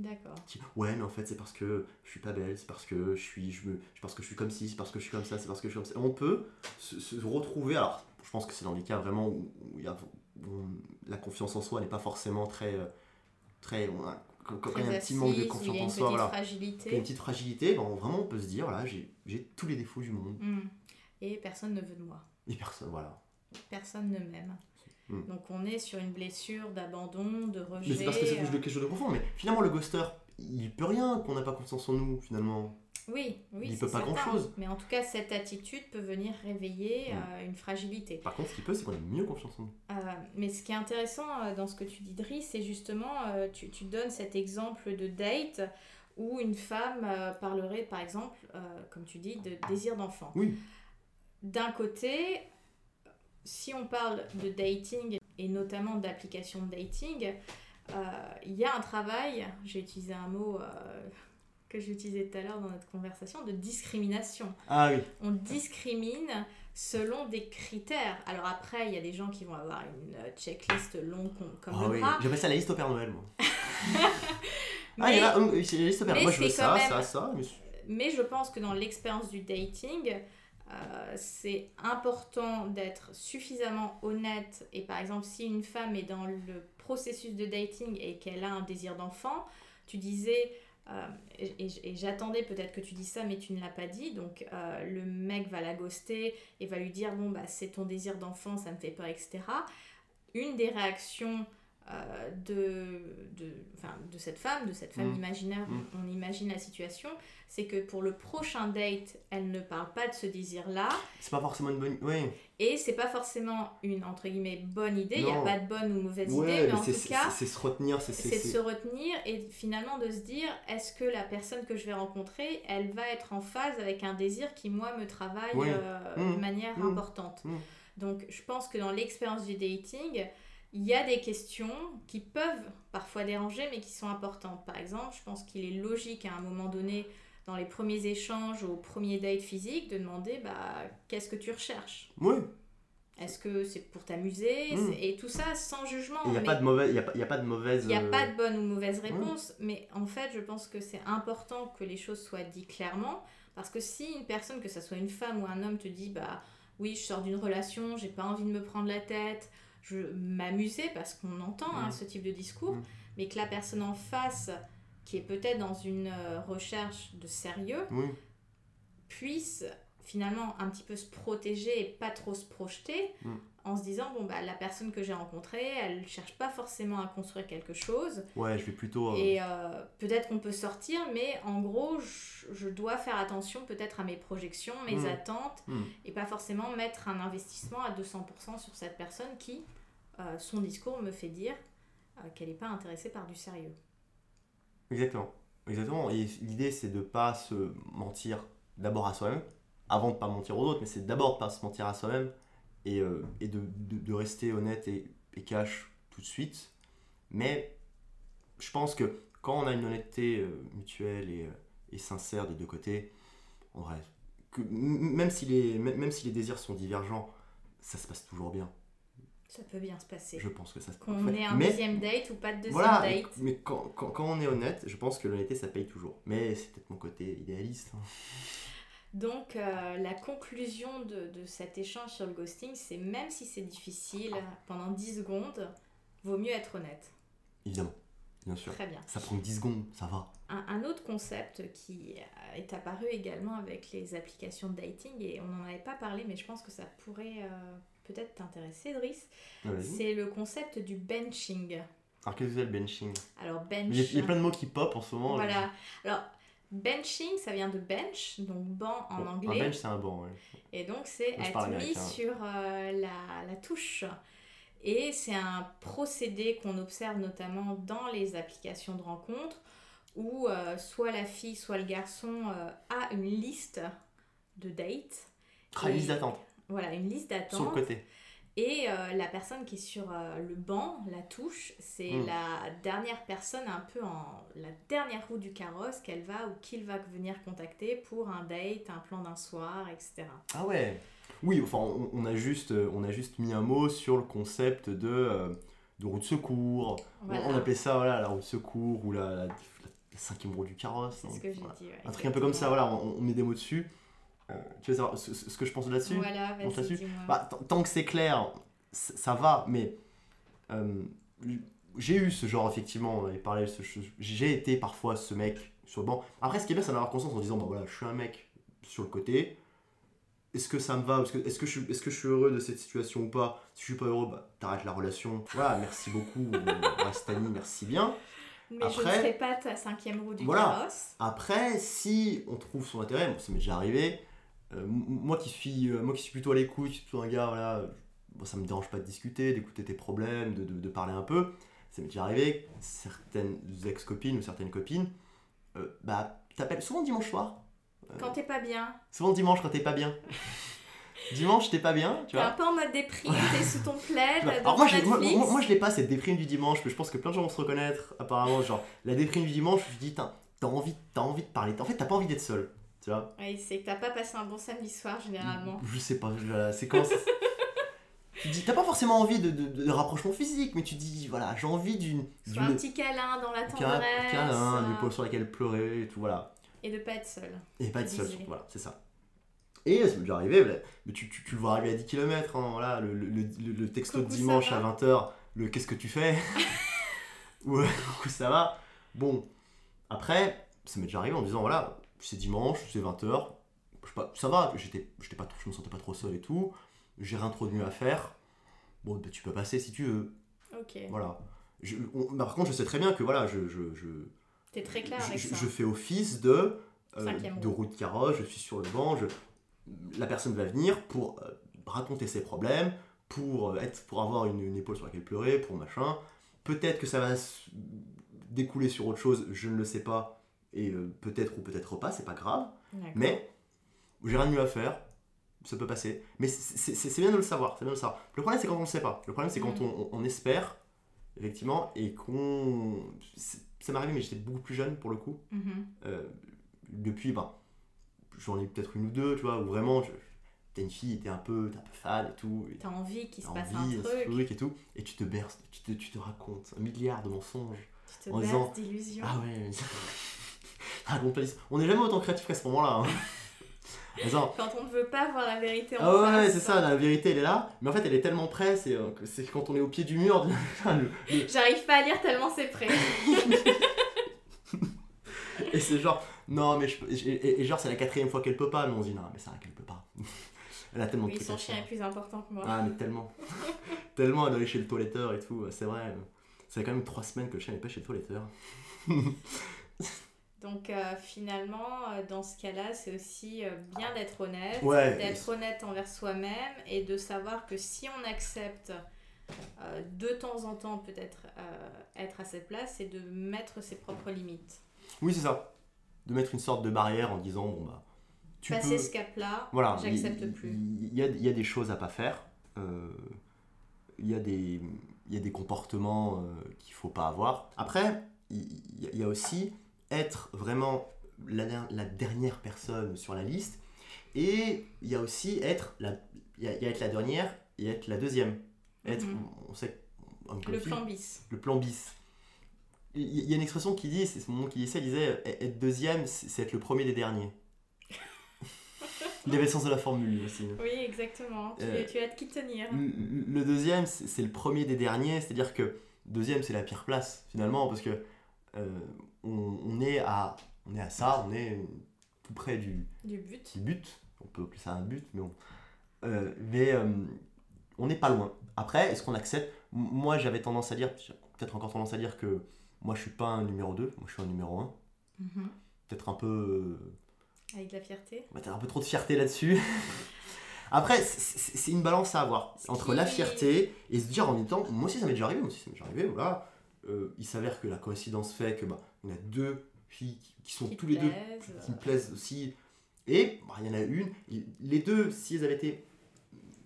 D'accord. Ouais, mais en fait, c'est parce que je suis pas belle, c'est parce que je suis, je me, parce que je suis comme ci, c'est parce que je suis comme ça, c'est parce que je suis comme ça. On peut se, se retrouver. Alors, je pense que c'est dans les cas vraiment où, il y a, où la confiance en soi n'est pas forcément très, très. on a- quand quand il y a un petit manque de il confiance en soi, voilà, fragilité. qu'il y a une petite fragilité, ben, vraiment, on peut se dire, voilà, j'ai j'ai tous les défauts du monde. Mhm. Et personne ne veut de moi. Et personne, voilà. Personne ne m'aime. Mm. Donc on est sur une blessure d'abandon, de rejet. Mais c'est parce que ça touche de quelque chose de profond. Mais finalement, le ghoster, il peut rien qu'on n'a pas confiance en nous, finalement. Oui, oui. Il peut pas certain. grand-chose. Mais en tout cas, cette attitude peut venir réveiller Mm. euh, une fragilité. Par contre, ce qu'il peut, c'est qu'on ait mieux confiance en nous. Euh, mais ce qui est intéressant euh, dans ce que tu dis, Dries, c'est justement, tu, tu donnes cet exemple de date où une femme parlerait, par exemple, comme tu dis, de désir d'enfant. Oui. D'un côté, si on parle de dating et notamment d'application de dating, euh, il y a un travail, j'ai utilisé un mot euh, que j'ai utilisé tout à l'heure dans notre conversation, de discrimination Ah oui. on discrimine selon des critères. Alors après, il y a des gens qui vont avoir une euh, checklist longue com- comme Ah le oui. J'appelle ça la liste au Père Noël, moi. Mais, [LAUGHS] Ah, il y a, c'est la liste au Père Noël. Moi, je veux ça, même- ça, ça. mais- mais je pense que dans l'expérience du dating, euh, c'est important d'être suffisamment honnête. Et par exemple, si une femme est dans le processus de dating et qu'elle a un désir d'enfant, tu disais... euh, et j'attendais peut-être que tu dises ça, mais tu ne l'as pas dit. Donc, euh, le mec va la ghoster et va lui dire Bon, bah, c'est ton désir d'enfant, ça me fait peur, etc. Une des réactions euh, de, de, enfin, de cette femme, de cette femme Mm. imaginaire, Mm. on imagine la situation, c'est que pour le prochain date, elle ne parle pas de ce désir-là. C'est pas forcément une bonne. Oui. Et c'est pas forcément une entre guillemets bonne idée. Il n'y a pas de bonne ou mauvaise Ouais, idée, mais mais en tout cas, c'est se retenir. C'est se retenir et finalement de se dire est-ce que la personne que je vais rencontrer, elle va être en phase avec un désir qui moi me travaille euh, de manière Mm. importante. Mm. Donc je pense que dans l'expérience du dating, il y a des questions qui peuvent parfois déranger mais qui sont importantes. Par exemple, je pense qu'il est logique à un moment donné dans les premiers échanges au premier date physique de demander bah qu'est-ce que tu recherches? Oui. Est-ce que c'est pour t'amuser? Mm. C'est- Et tout ça sans jugement. Il n'y a, pas de mauvaise- il y a, pas- a de mauvaise. il n'y a pas de bonne ou mauvaise réponse, mais en fait, je pense que c'est important que les choses soient dites clairement, parce que si une personne, que ce soit une femme ou un homme, te dit bah oui, je sors d'une relation, j'ai pas envie de me prendre la tête, je m'amuser parce qu'on entend hein, Mm. ce type de discours, Mm. mais que la personne en face, qui est peut-être dans une euh, recherche de sérieux, puisse finalement un petit peu se protéger et pas trop se projeter Mm. En se disant bon bah la personne que j'ai rencontrée elle cherche pas forcément à construire quelque chose Ouais, je vais plutôt. euh, et euh, peut-être qu'on peut sortir mais en gros je, je dois faire attention peut-être à mes projections mes Mm. attentes hmm. et pas forcément mettre un investissement à 200% sur cette personne qui euh, son discours me fait dire qu'elle n'est pas intéressée par du sérieux Exactement. Exactement. Et l'idée, c'est de pas se mentir d'abord à soi-même, avant de pas mentir aux autres, mais c'est d'abord de pas se mentir à soi-même et, euh, et de, de- de rester honnête et, et cash tout de suite. Mais je pense que quand on a une honnêteté euh, mutuelle et, euh, et sincère des deux côtés, en vrai, que, même, si les, même si les désirs sont divergents, ça se passe toujours bien. ça peut bien se passer Je pense que ça se passe qu'on ait un mais, deuxième date ou pas de deuxième voilà, mais- date mais quand, quand, quand on est honnête, je pense que l'honnêteté ça paye toujours. Mais c'est peut-être mon côté idéaliste. hein. Donc, euh, la conclusion de, de cet échange sur le ghosting, c'est même si c'est difficile, pendant 10 secondes, vaut mieux être honnête. Évidemment, bien sûr. Très bien. Ça prend 10 secondes, ça va. Un, un autre concept qui est apparu également avec les applications de dating, et on n'en avait pas parlé, mais je pense que ça pourrait euh, peut-être t'intéresser, Driss, vas-y. c'est le concept du benching. Alors qu'est-ce que c'est le benching? Alors, il y, a, bench. il y a plein de mots qui pop en ce moment. Voilà. Alors, benching, ça vient de bench, donc banc en Bon, Un anglais. bench c'est un banc, ouais. Et donc, c'est être mis sur euh, la, la touche. Et c'est un procédé qu'on observe notamment dans les applications de rencontres où euh, soit la fille, soit le garçon euh, a une liste de dates. Ah, Et- liste d'attente, Voilà, une liste sur le d'attente. côté. Et euh, la personne qui est sur euh, le banc, la touche, c'est Mm. la dernière personne un peu en la dernière roue du carrosse qu'elle va ou qu'il va venir contacter pour un date, un plan d'un soir, etc. Ah ouais Oui, enfin, on, on a juste, euh, on a juste mis un mot sur le concept de, euh, de roue de secours. On- Voilà. On, appelait ça voilà, la roue de secours ou la, la- la cinquième roue du carrosse. C'est ce que j'ai dit. ouais, Un truc un peu comme ça, voilà, on, on met des mots dessus. Euh, tu veux savoir ce, ce- que je pense là-dessus? Voilà, vas-y, dis-moi. Bah, tant- que c'est clair, ça va, mais euh, j'ai eu ce genre, effectivement, on avait parlé, j'ai été parfois ce mec sur le banc. Après, ce qui est bien, c'est d'avoir conscience en disant, bah voilà, je suis un mec sur le côté. Est-ce que ça me va? Est-ce que, est-ce que, je, suis- est-ce que je suis heureux de cette situation ou pas? Si je suis pas heureux, bah, t'arrêtes la relation. Voilà, merci beaucoup, [LAUGHS] Rastani, merci bien. Mais je ne après- serai pas ta cinquième roue du Voilà. carrosse. Après, si on trouve son intérêt, bon, ça m'est déjà arrivé, moi, qui suis, euh, moi qui suis plutôt à l'écoute, qui suis plutôt un gars, voilà, bon, ça me dérange pas de discuter, d'écouter tes problèmes, de, de- de parler un peu. Ça m'est déjà arrivé, certaines ex-copines ou certaines copines, euh, bah, t'appelles souvent dimanche soir. Euh, Quand t'es pas bien, souvent dimanche quand t'es pas bien. [LAUGHS] dimanche, t'es pas bien, tu t'es un vois. peu en mode déprime, [LAUGHS] t'es sous ton plaid, Bah, alors moi, je, moi, moi, moi, je l'ai pas cette déprime du dimanche, mais je pense que plein de gens vont se reconnaître apparemment. Genre, la déprime du dimanche, je dis, t'as envie, t'as envie de parler. En fait, t'as pas envie d'être seul, tu vois. Oui, c'est que t'as pas passé un bon samedi soir généralement. Je sais pas, c'est [LAUGHS] quand. tu dis, t'as pas forcément envie de, de, de rapprochement physique, mais tu dis, voilà, j'ai envie d'une. Soit un petit câlin dans la câlin, tendresse. câlin, euh, une épaule sur laquelle pleurer et tout, voilà. Et de pas être seul. Et pas être seul, Disais. voilà, c'est ça. Et ça m'est déjà arrivé, mais tu, tu, tu le vois arriver à 10 km, voilà, le, le, le, le texto de Coucou, dimanche à 20h, le qu'est-ce que tu fais [LAUGHS] [LAUGHS] Ou euh, ça va Bon, après, ça m'est déjà arrivé en disant, voilà, c'est dimanche, c'est 20h, je sais pas, ça va, j'étais, j'étais pas, je me sentais pas trop seul et tout, j'ai rien trop de mieux à faire. Bon, bah, tu peux passer si tu veux, Ok. voilà. Je, on- bah, par contre, je sais très bien que voilà, je, je, je, T'es très clair je, avec je- ça. je fais office de, euh, de de carrosse, je suis sur le banc, je- la personne va venir pour euh, raconter ses problèmes, pour, euh, être, pour avoir une, une épaule sur laquelle pleurer, pour machin. Peut-être que ça va se découler sur autre chose, je ne le sais pas, et euh, peut-être ou peut-être pas, c'est pas grave, mais j'ai rien de mieux à faire, ça peut passer. Mais c'est- bien de le savoir, c'est bien de le savoir. Le problème c'est quand on ne sait pas, le problème c'est quand Mm. on, espère, effectivement, et qu'on... Ça m'est arrivé, mais j'étais beaucoup plus jeune pour le coup. Mhm. Euh, depuis, ben, j'en ai peut-être une ou deux, tu vois, où vraiment, t'es une fille, t'es un peu, un peu fan et tout, T'as envie qu'il se passe envie, un truc. truc et tout, et tu te berces, tu te, tu te racontes un milliard de mensonges. Tu te en berces disant, d'illusions. Ah ouais, pas l'histoire. On n'est jamais autant créatif qu'à ce moment-là. Hein. [LAUGHS] Quand on ne veut pas voir la vérité en Ah ouais, face. ouais, c'est ça, la vérité elle est là, mais en fait elle est tellement près, c'est euh, c'est quand on est au pied du mur, [LAUGHS] le- le- J'arrive pas à lire tellement c'est prêt. [LAUGHS] Et c'est genre, non, mais je peux- et, genre, c'est la quatrième fois qu'elle peut pas. Mais on se dit, non, mais c'est vrai qu'elle peut pas. elle a tellement de Oui, trucs son chien est plus important que moi. Ah, mais tellement. tellement elle doit aller chez le toiletteur et tout, c'est vrai. Ça fait quand même trois semaines que le chien n'est pas chez le toiletteur. Donc euh, finalement, euh, dans ce cas-là, c'est aussi euh, bien d'être honnête, Ouais. d'être honnête envers soi-même et de savoir que si on accepte de temps en temps peut-être être à cette place, c'est de mettre ses propres limites. Oui, c'est ça. De mettre une sorte de barrière en disant, bon bah. Tu Passer peux... ce cap-là, Voilà, j'accepte plus. Il y a, y a des choses à pas faire. Il y, a des- y a des comportements qu'il faut pas avoir. Après, y, il y a aussi être vraiment la, der- la dernière personne sur la liste. Et il y a aussi être la, y a, y a être la dernière et être la deuxième. Être, Mhm. on sait, Le plan bis. le plan bis. Il y a une expression qui dit, c'est mon oncle qui ça, il disait eh, être deuxième, c'est être le premier des derniers. il avait le sens de la formule aussi. Oui, exactement. Tu, Euh, tu as de qui tenir. Le deuxième, c'est c'est le premier des derniers, c'est-à-dire que deuxième, c'est la pire place finalement, parce que euh, on, on est à, on est à ça, on est tout près du, Du but. du but. On peut appeler ça un but, mais on, euh, mais euh, on n'est pas loin. Après, est-ce qu'on accepte? Moi, j'avais tendance à dire, peut-être encore tendance à dire que moi, je suis pas un numéro 2, moi, je suis un numéro 1. Mhm. Peut-être un peu euh, Avec de la fierté. t'as un peu trop de fierté là-dessus. [LAUGHS] Après, c'est- une balance à avoir entre la fierté et se dire en même temps, moi aussi ça m'est déjà arrivé, moi aussi ça m'est déjà arrivé, voilà. Euh, il s'avère que la coïncidence fait que bah, on a deux filles qui, qui sont Qui tous les deux qui me plaisent aussi, et bah, il y en a une, les deux, si elles avaient été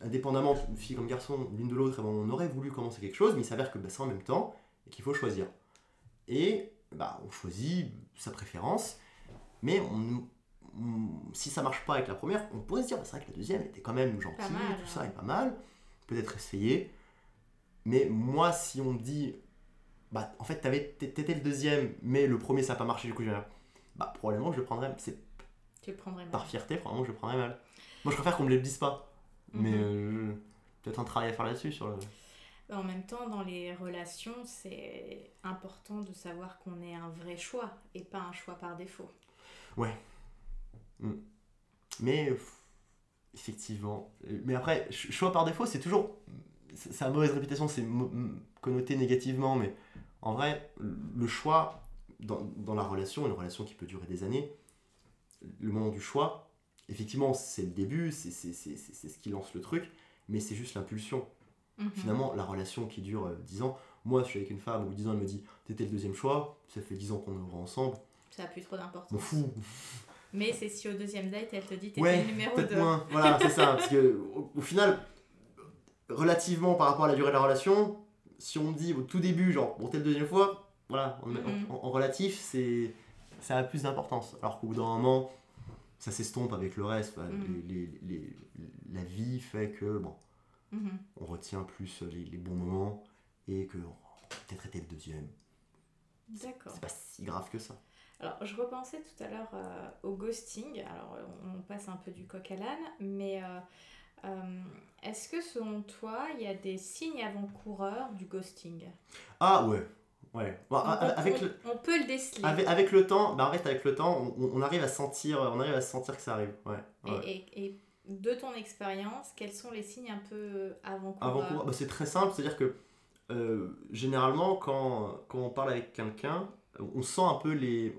indépendamment, fille comme garçon, l'une de l'autre, eh ben, on aurait voulu commencer quelque chose, mais il s'avère que bah, c'est en même temps et qu'il faut choisir. Et bah, on choisit sa préférence, mais on, si ça marche pas avec la première, on pourrait se dire, bah, c'est vrai que la deuxième était quand même gentille, tout ça est pas mal, peut-être essayer. Mais moi, si on me dit, bah, en fait, t'étais le deuxième, mais le premier ça n'a pas marché, du coup, j'ai bah, probablement je le prendrais. C'est par fierté, probablement je le prendrais mal. Moi, je préfère qu'on me le dise pas. Mais mhm. euh, peut-être un travail à faire là-dessus. Sur le... En même temps, dans les relations, c'est important de savoir qu'on est un vrai choix et pas un choix par défaut. Ouais. Mm. Mais effectivement. Mais après, choix par défaut, c'est toujours. Ça a mauvaise réputation, c'est connoté négativement, mais en vrai, le choix dans, dans, la relation, une relation qui peut durer des années, le moment du choix, effectivement, c'est le début, c'est ce qui lance le truc, mais c'est juste l'impulsion. Mhm. Finalement, la relation qui dure 10 euh, ans, moi, je suis avec une femme, au bout 10 ans, elle me dit T'étais le deuxième choix, ça fait 10 ans qu'on est ensemble. Ça n'a plus trop d'importance. M'en fous. Mais c'est si au deuxième date, elle te dit T'étais le numéro 2. Moins. Voilà, c'est ça. Parce que, au, final, relativement par rapport à la durée de la relation, si on me dit au tout début, genre, bon, t'es le deuxième fois, voilà, en, mhm. en relatif, c'est ça a plus d'importance. Alors qu'au bout d'un moment, ça s'estompe avec le reste. Mhm. les, la vie fait que, bon, mhm. on retient plus les, bons moments et que peut-être été le deuxième. D'accord. C'est pas si grave que ça. Alors, je repensais tout à l'heure euh, au ghosting. Alors, on passe un peu du coq à l'âne, mais euh, euh, est-ce que selon toi, il y a des signes avant-coureurs du ghosting? Ah ouais, Ouais. on, avec le, on, peut le déceler. Avec, le temps, bah en fait, avec le temps, on, arrive à sentir, on arrive à sentir que ça arrive. Ouais. Et, et, de ton expérience, quels sont les signes un peu avant-coureurs? Avant bah, C'est très simple, c'est-à-dire que euh, généralement, quand, quand, on parle avec quelqu'un, on sent un peu les.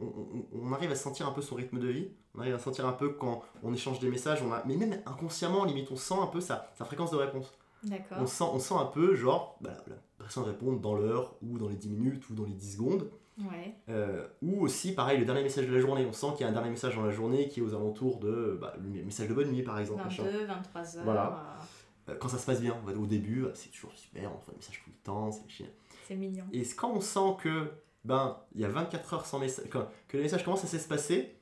On, arrive à sentir un peu son rythme de vie. On arrive à sentir un peu quand on échange des messages. On a, mais même inconsciemment, limite, on sent un peu sa, sa fréquence de réponse. D'accord. On sent, on sent un peu, genre, bah, personne répondre dans l'heure ou dans les 10 minutes ou dans les 10 secondes. Ouais. Euh, ou aussi, pareil, le dernier message de la journée. On sent qu'il y a un dernier message dans la journée qui est aux alentours de bah, le message de bonne nuit, par exemple. 22, 23 heures. Voilà. Euh, quand ça se passe bien, au début, bah, c'est toujours super, on fait des messages tout le temps, c'est C'est mignon. Et quand on sent que, ben, il y a 24 heures sans message, que le message commence à s'espacer.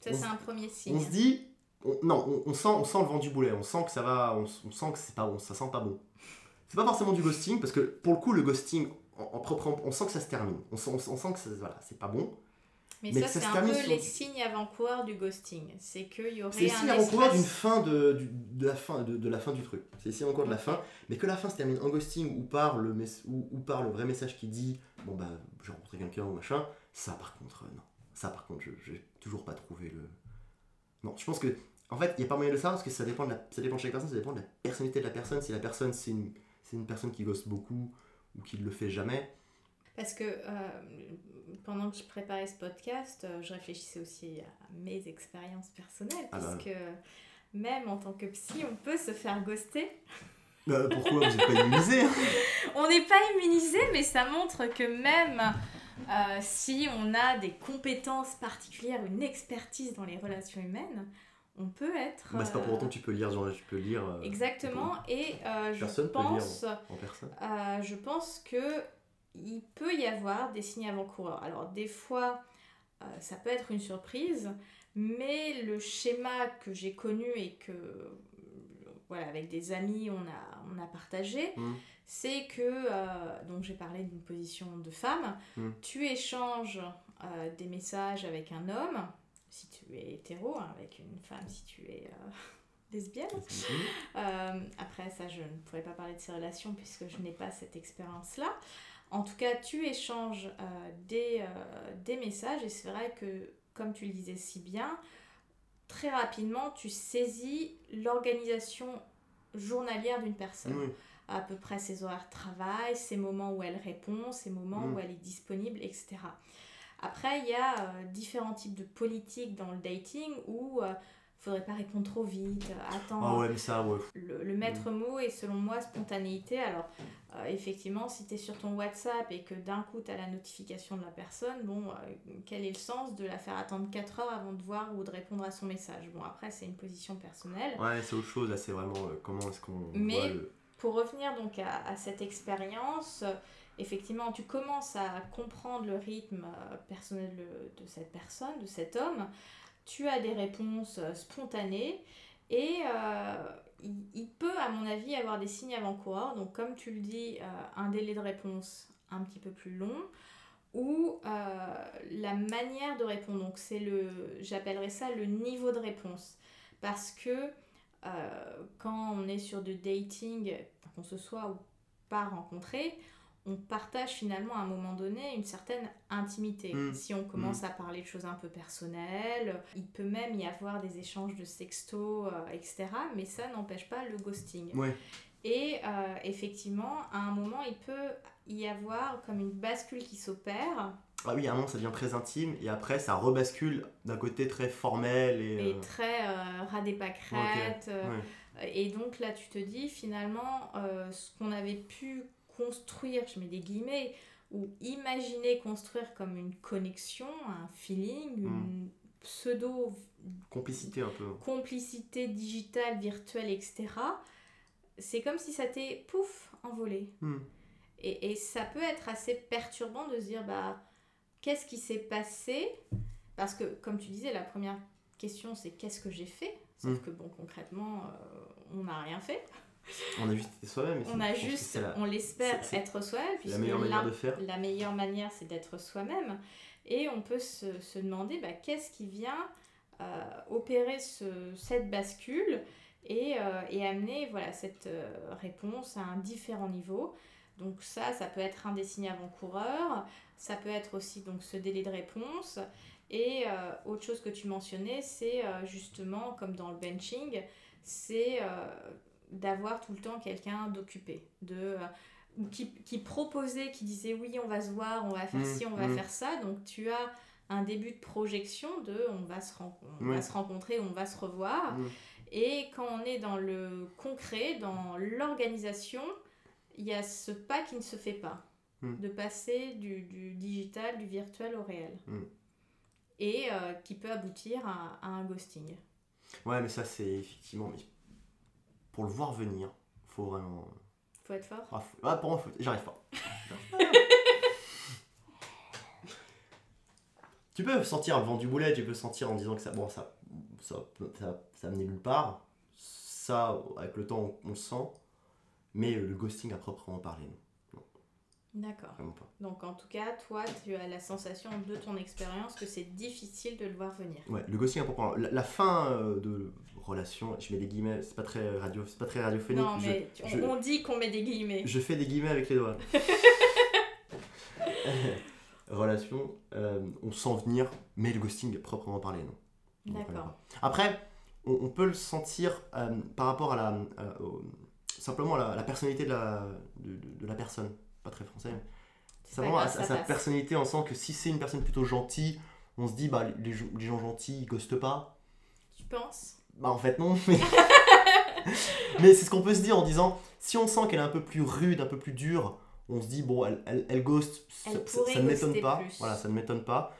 Ça, c'est un premier signe. On se dit, non, on, sent, on sent le vent du boulet, on sent que ça va, on, on sent que c'est pas bon, ça sent pas bon. C'est pas forcément du ghosting, parce que pour le coup, le ghosting, en, propre, on sent que ça se termine. On sent, on, sent que voilà, c'est pas bon. Mais, ça, c'est un peu les signes avant-coureurs du ghosting. C'est qu'il y aurait C'est les signes avant-coureurs d'une fin de, de, la fin, de, de, la fin du truc. C'est les signes avant-coureurs de la fin. Mais que la fin se termine en ghosting ou par le, ou, ou par le vrai message qui dit Bon, bah, j'ai rencontré quelqu'un ou machin, ça par contre, euh, non. Ça par contre, je n'ai toujours pas trouvé le. Non, je pense que. En fait, il n'y a pas moyen de ça parce que ça dépend de, la, ça dépend de chaque personne, ça dépend de la personnalité de la personne. Si la personne, c'est une c'est une personne qui gosse beaucoup ou qui ne le fait jamais. Parce que euh, pendant que je préparais ce podcast, euh, je réfléchissais aussi à mes expériences personnelles, ah bah. puisque même en tant que psy, on peut se faire ghoster. [LAUGHS] Bah, pourquoi Vous n'êtes pas immunisé hein? [LAUGHS] On n'est pas immunisé, mais ça montre que même euh, si on a des compétences particulières, une expertise dans les relations humaines, on peut être. Bah, c'est pas pour autant que tu peux lire, genre tu peux lire. Euh, exactement, et euh, je pense. en personne. Euh, je pense que il peut y avoir des signes avant-coureurs. Alors des fois, ça peut être une surprise, mais le schéma que j'ai connu et que voilà avec des amis on a on a partagé. Mmh. C'est que, donc j'ai parlé d'une position de femme, mmh. tu échanges des messages avec un homme, si tu es hétéro, hein, avec une femme si tu es euh, [LAUGHS] lesbienne. Euh, après, ça, je ne pourrais pas parler de ces relations puisque je n'ai pas cette expérience-là. En tout cas, tu échanges euh, des, des messages et c'est vrai que, comme tu le disais si bien, très rapidement, tu saisis l'organisation journalière d'une personne. À peu près ses horaires de travail, ses moments où elle répond, ses moments où elle est disponible, etc. Après, il y a euh, différents types de politiques dans le dating où euh, faudrait pas répondre trop vite, attends. Ah ouais, mais ça, ouais. Le, le maître mot est selon moi spontanéité. Alors, euh, effectivement, si tu es sur ton WhatsApp et que d'un coup tu as la notification de la personne, bon, euh, quel est le sens de la faire attendre 4 heures avant de voir ou de répondre à son message? Bon, après, c'est une position personnelle. Ouais, c'est autre chose, là, c'est vraiment euh, comment est-ce qu'on. Mais- voit le- Pour revenir donc à, à cette expérience, euh, effectivement, tu commences à comprendre le rythme euh, personnel de cette personne, de cet homme. Tu as des réponses euh, spontanées et euh, il, peut, à mon avis, avoir des signes avant-coureurs. Donc, comme tu le dis, euh, un délai de réponse un petit peu plus long ou la manière de répondre. Donc, c'est le, j'appellerais ça le niveau de réponse. Parce que quand on est sur du dating, qu'on se soit ou pas rencontré, on partage finalement à un moment donné une certaine intimité. Mm. Si on commence à parler de choses un peu personnelles, il peut même y avoir des échanges de sexto, euh, etc. Mais ça n'empêche pas le ghosting. Ouais. Et euh, effectivement, à un moment, il peut y avoir comme une bascule qui s'opère Ah oui, à un moment ça devient très intime et après ça rebascule d'un côté très formel et. et euh, très euh, ras des pâquerettes. ouais. Et donc là, tu te dis finalement, ce qu'on avait pu construire, je mets des guillemets, ou imaginer construire comme une connexion, un feeling, une pseudo Complicité un peu. complicité digitale, virtuelle, etc. C'est comme si ça t'est pouf envolé. Hmm. Et, et ça peut être assez perturbant de se dire bah qu'est-ce qui s'est passé? Parce que comme tu disais, la première question c'est qu'est-ce que j'ai fait? Sauf Mm. que bon concrètement euh, on n'a rien fait. On a juste été soi-même. On a juste, la, on l'espère, être soi-même. la meilleure manière l'un- de faire. la meilleure manière, c'est d'être soi-même. Et on peut se, se demander bah, qu'est-ce qui vient euh, opérer ce- cette bascule et, euh, et amener voilà, cette euh, réponse à un différent niveau. Donc ça, ça peut être un des signes avant-coureurs, ça peut être aussi donc ce délai de réponse. Et euh, autre chose que tu mentionnais, c'est euh, justement, comme dans le benching, c'est euh, d'avoir tout le temps quelqu'un d'occupé, de euh, qui, qui proposait, qui disait oui, on va se voir, on va faire Mm, ci, on va mm. faire ça. Donc tu as un début de projection de on va se, ren- on Ouais. va se rencontrer, on va se revoir. Mm. Et quand on est dans le concret, dans l'organisation, il y a ce pas qui ne se fait pas. De passer du, du digital, du virtuel au réel. Et euh, qui peut aboutir à, à un ghosting. Ouais, mais ça c'est effectivement. mais Pour le voir venir, faut vraiment. Faut être fort. Ah, faut- ah, pour moi, faut- j'arrive pas. [LAUGHS] tu peux sentir le vent du boulet, tu peux sentir en disant que ça, bon, ça, ça, ça, ça amenait nulle part. Ça, avec le temps, on, on le sent. Mais le ghosting à proprement parler, non, D'accord. Donc en tout cas, toi, tu as la sensation de ton expérience que c'est difficile de le voir venir. Ouais, le ghosting à proprement la, la fin euh, de relation, je mets des guillemets, c'est pas très radio, c'est pas très radiophonique. non, mais on, je- on dit qu'on met des guillemets. Je fais des guillemets avec les doigts. [LAUGHS] Relation, euh, on sent venir, mais le ghosting proprement parlé, non. D'accord. Après, on, on peut le sentir euh, par rapport à la, au- simplement à la, la personnalité de la, de, de- de la personne. Pas très français. mais Simplement pas à, ça sa personnalité, on sent que si c'est une personne plutôt gentille, on se dit, bah, les, gens- les gens gentils, ils ghostent pas. Tu penses? Bah en fait non, [LAUGHS] mais, [LAUGHS] mais c'est ce qu'on peut se dire en disant, si on sent qu'elle est un peu plus rude, un peu plus dure, on se dit, bon, elle, elle, elle ghost, ça, Elle ça- ça ne m'étonne pas. plus. Voilà, ça ne m'étonne pas.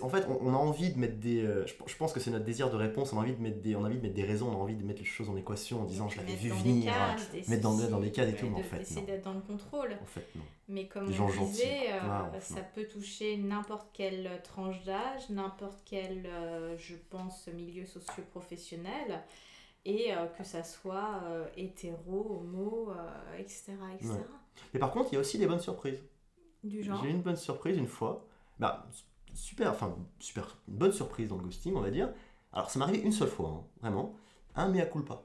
En fait, on, on a envie de mettre des... euh, je, je pense que c'est notre désir de réponse, on a, envie de mettre des, on a envie de mettre des raisons, on a envie de mettre les choses en équation en disant, je l'avais vu venir. cases, mettre dans- dans des cases et tout, mais en fait, d'essayer non. d'être dans le contrôle. En fait, non. Mais comme Des on gens disait, gentils. euh, Ah, enfin. ça peut toucher n'importe quelle tranche d'âge, n'importe quel, euh, je pense, milieu socio-professionnel, et euh, que ça soit euh, hétéro, homo, euh, etc. etc. Ouais. Mais par contre, il y a aussi des bonnes surprises. Du genre. J'ai eu une bonne surprise une fois. Bah, super, enfin, super, une bonne surprise dans le ghosting, on va dire. Alors, ça m'est arrivé une seule fois, hein, vraiment. Un mea culpa.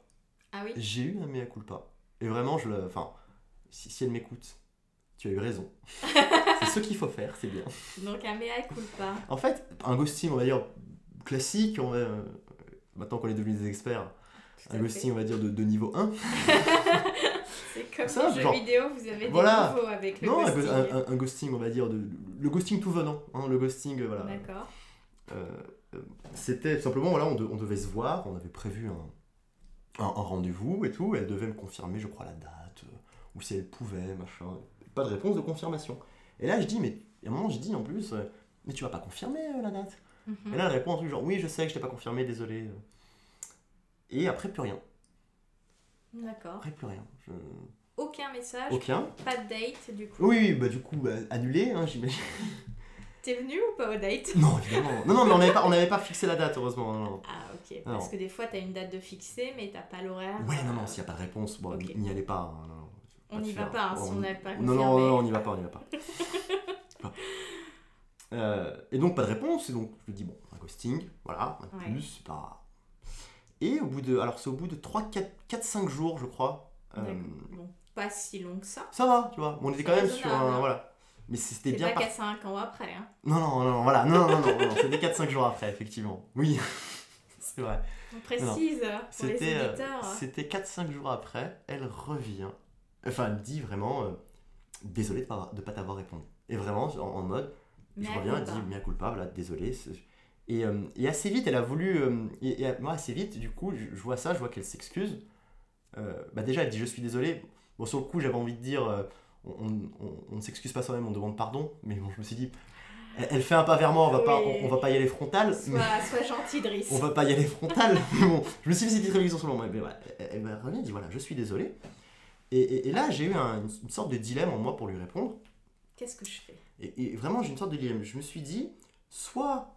Ah oui? J'ai eu un mea culpa. Et vraiment, je le. Enfin, si, si elle m'écoute, tu as eu raison. [LAUGHS] c'est ce qu'il faut faire, c'est bien. Donc un mea culpa. En fait, un ghosting, on va dire, classique, on va, euh, maintenant qu'on est devenus des experts, un fait. ghosting, on va dire, de, de niveau 1. [LAUGHS] C'est comme Ça, les jeux genre- vidéo, vous avez Voilà. des niveaux avec le Non, ghosting. un- un- un ghosting, on va dire, de, le ghosting tout venant. hein, le ghosting, voilà. D'accord. Euh, euh, c'était simplement, voilà, on, de- on devait se voir, on avait prévu un, rendez-vous et tout. Elle devait me confirmer, je crois, la date, euh, ou si elle pouvait, machin. Pas de réponse de confirmation. Et là, je dis, mais à un moment, je dis en plus, euh, mais tu vas pas confirmer la date? Mhm. Et là, elle répond un truc genre, oui, je sais que je t'ai pas confirmé, désolé. Et après, plus rien. D'accord. Après, plus rien. Je- Aucun message, Aucun. pas de date du coup. Oui, oui, bah du coup, bah, annulé, hein, j'imagine. [LAUGHS] T'es venu ou pas au date Non, évidemment. Non, non, mais on n'avait pas, on n'avait pas fixé la date, heureusement. Non, non. Ah ok, Non. parce que des fois t'as une date de fixée mais t'as pas l'horaire. Ouais, non, non, s'il n'y a pas de réponse, bon, Ok. n'y allez pas. hein, non, non. On n'y va pas hein, si On- on n'a pas Non, confirmé. non, non, on n'y va pas, on n'y va pas. [LAUGHS] Pas. Euh, et donc, pas de réponse, et donc je me dis, bon, un ghosting, voilà, un Ouais. plus, c'est pas. Et au bout de. Alors, c'est au bout de 3, 4, 4 5 jours, je crois. euh. Bon, pas si long que ça. ça va, tu vois. Bon, on était quand même sur un. hein. Voilà. Mais c'était bien pas parti. 4 5 ans après. Hein. Non, non, non, voilà. Non, non, non, non, non, c'était 4-5 jours après, effectivement. Oui, [LAUGHS] c'est vrai. On précise euh, pour les C'était euh, auditeurs. c'était 4-5 jours après, elle revient. Enfin, elle me dit vraiment euh, désolé de pas, de pas t'avoir répondu. Et vraiment, en, en mode, je Mea reviens, elle dit mea culpa, voilà, désolé. Et, euh, et assez vite, elle a voulu. euh, et, et moi, assez vite, du coup, je, je vois ça, je vois qu'elle s'excuse. Euh, bah, déjà, elle dit je suis désolé. Bon, sur le coup, j'avais envie de dire on, ne s'excuse pas soi-même, on demande pardon. Mais bon, je me suis dit elle, elle fait un pas vers moi, on va, pas, on, on va pas y aller frontal. mais- Sois, sois gentil, Driss. on va pas y aller frontal. [LAUGHS] mais bon, je me suis fait cette petite réflexion sur le moment. Mais voilà, elle, m'a revenu, elle dit voilà, je suis désolé. Et, là, j'ai eu un- une, sorte de dilemme en moi pour lui répondre. Qu'est-ce que je fais? Et vraiment, j'ai une sorte de dilemme. Je me suis dit soit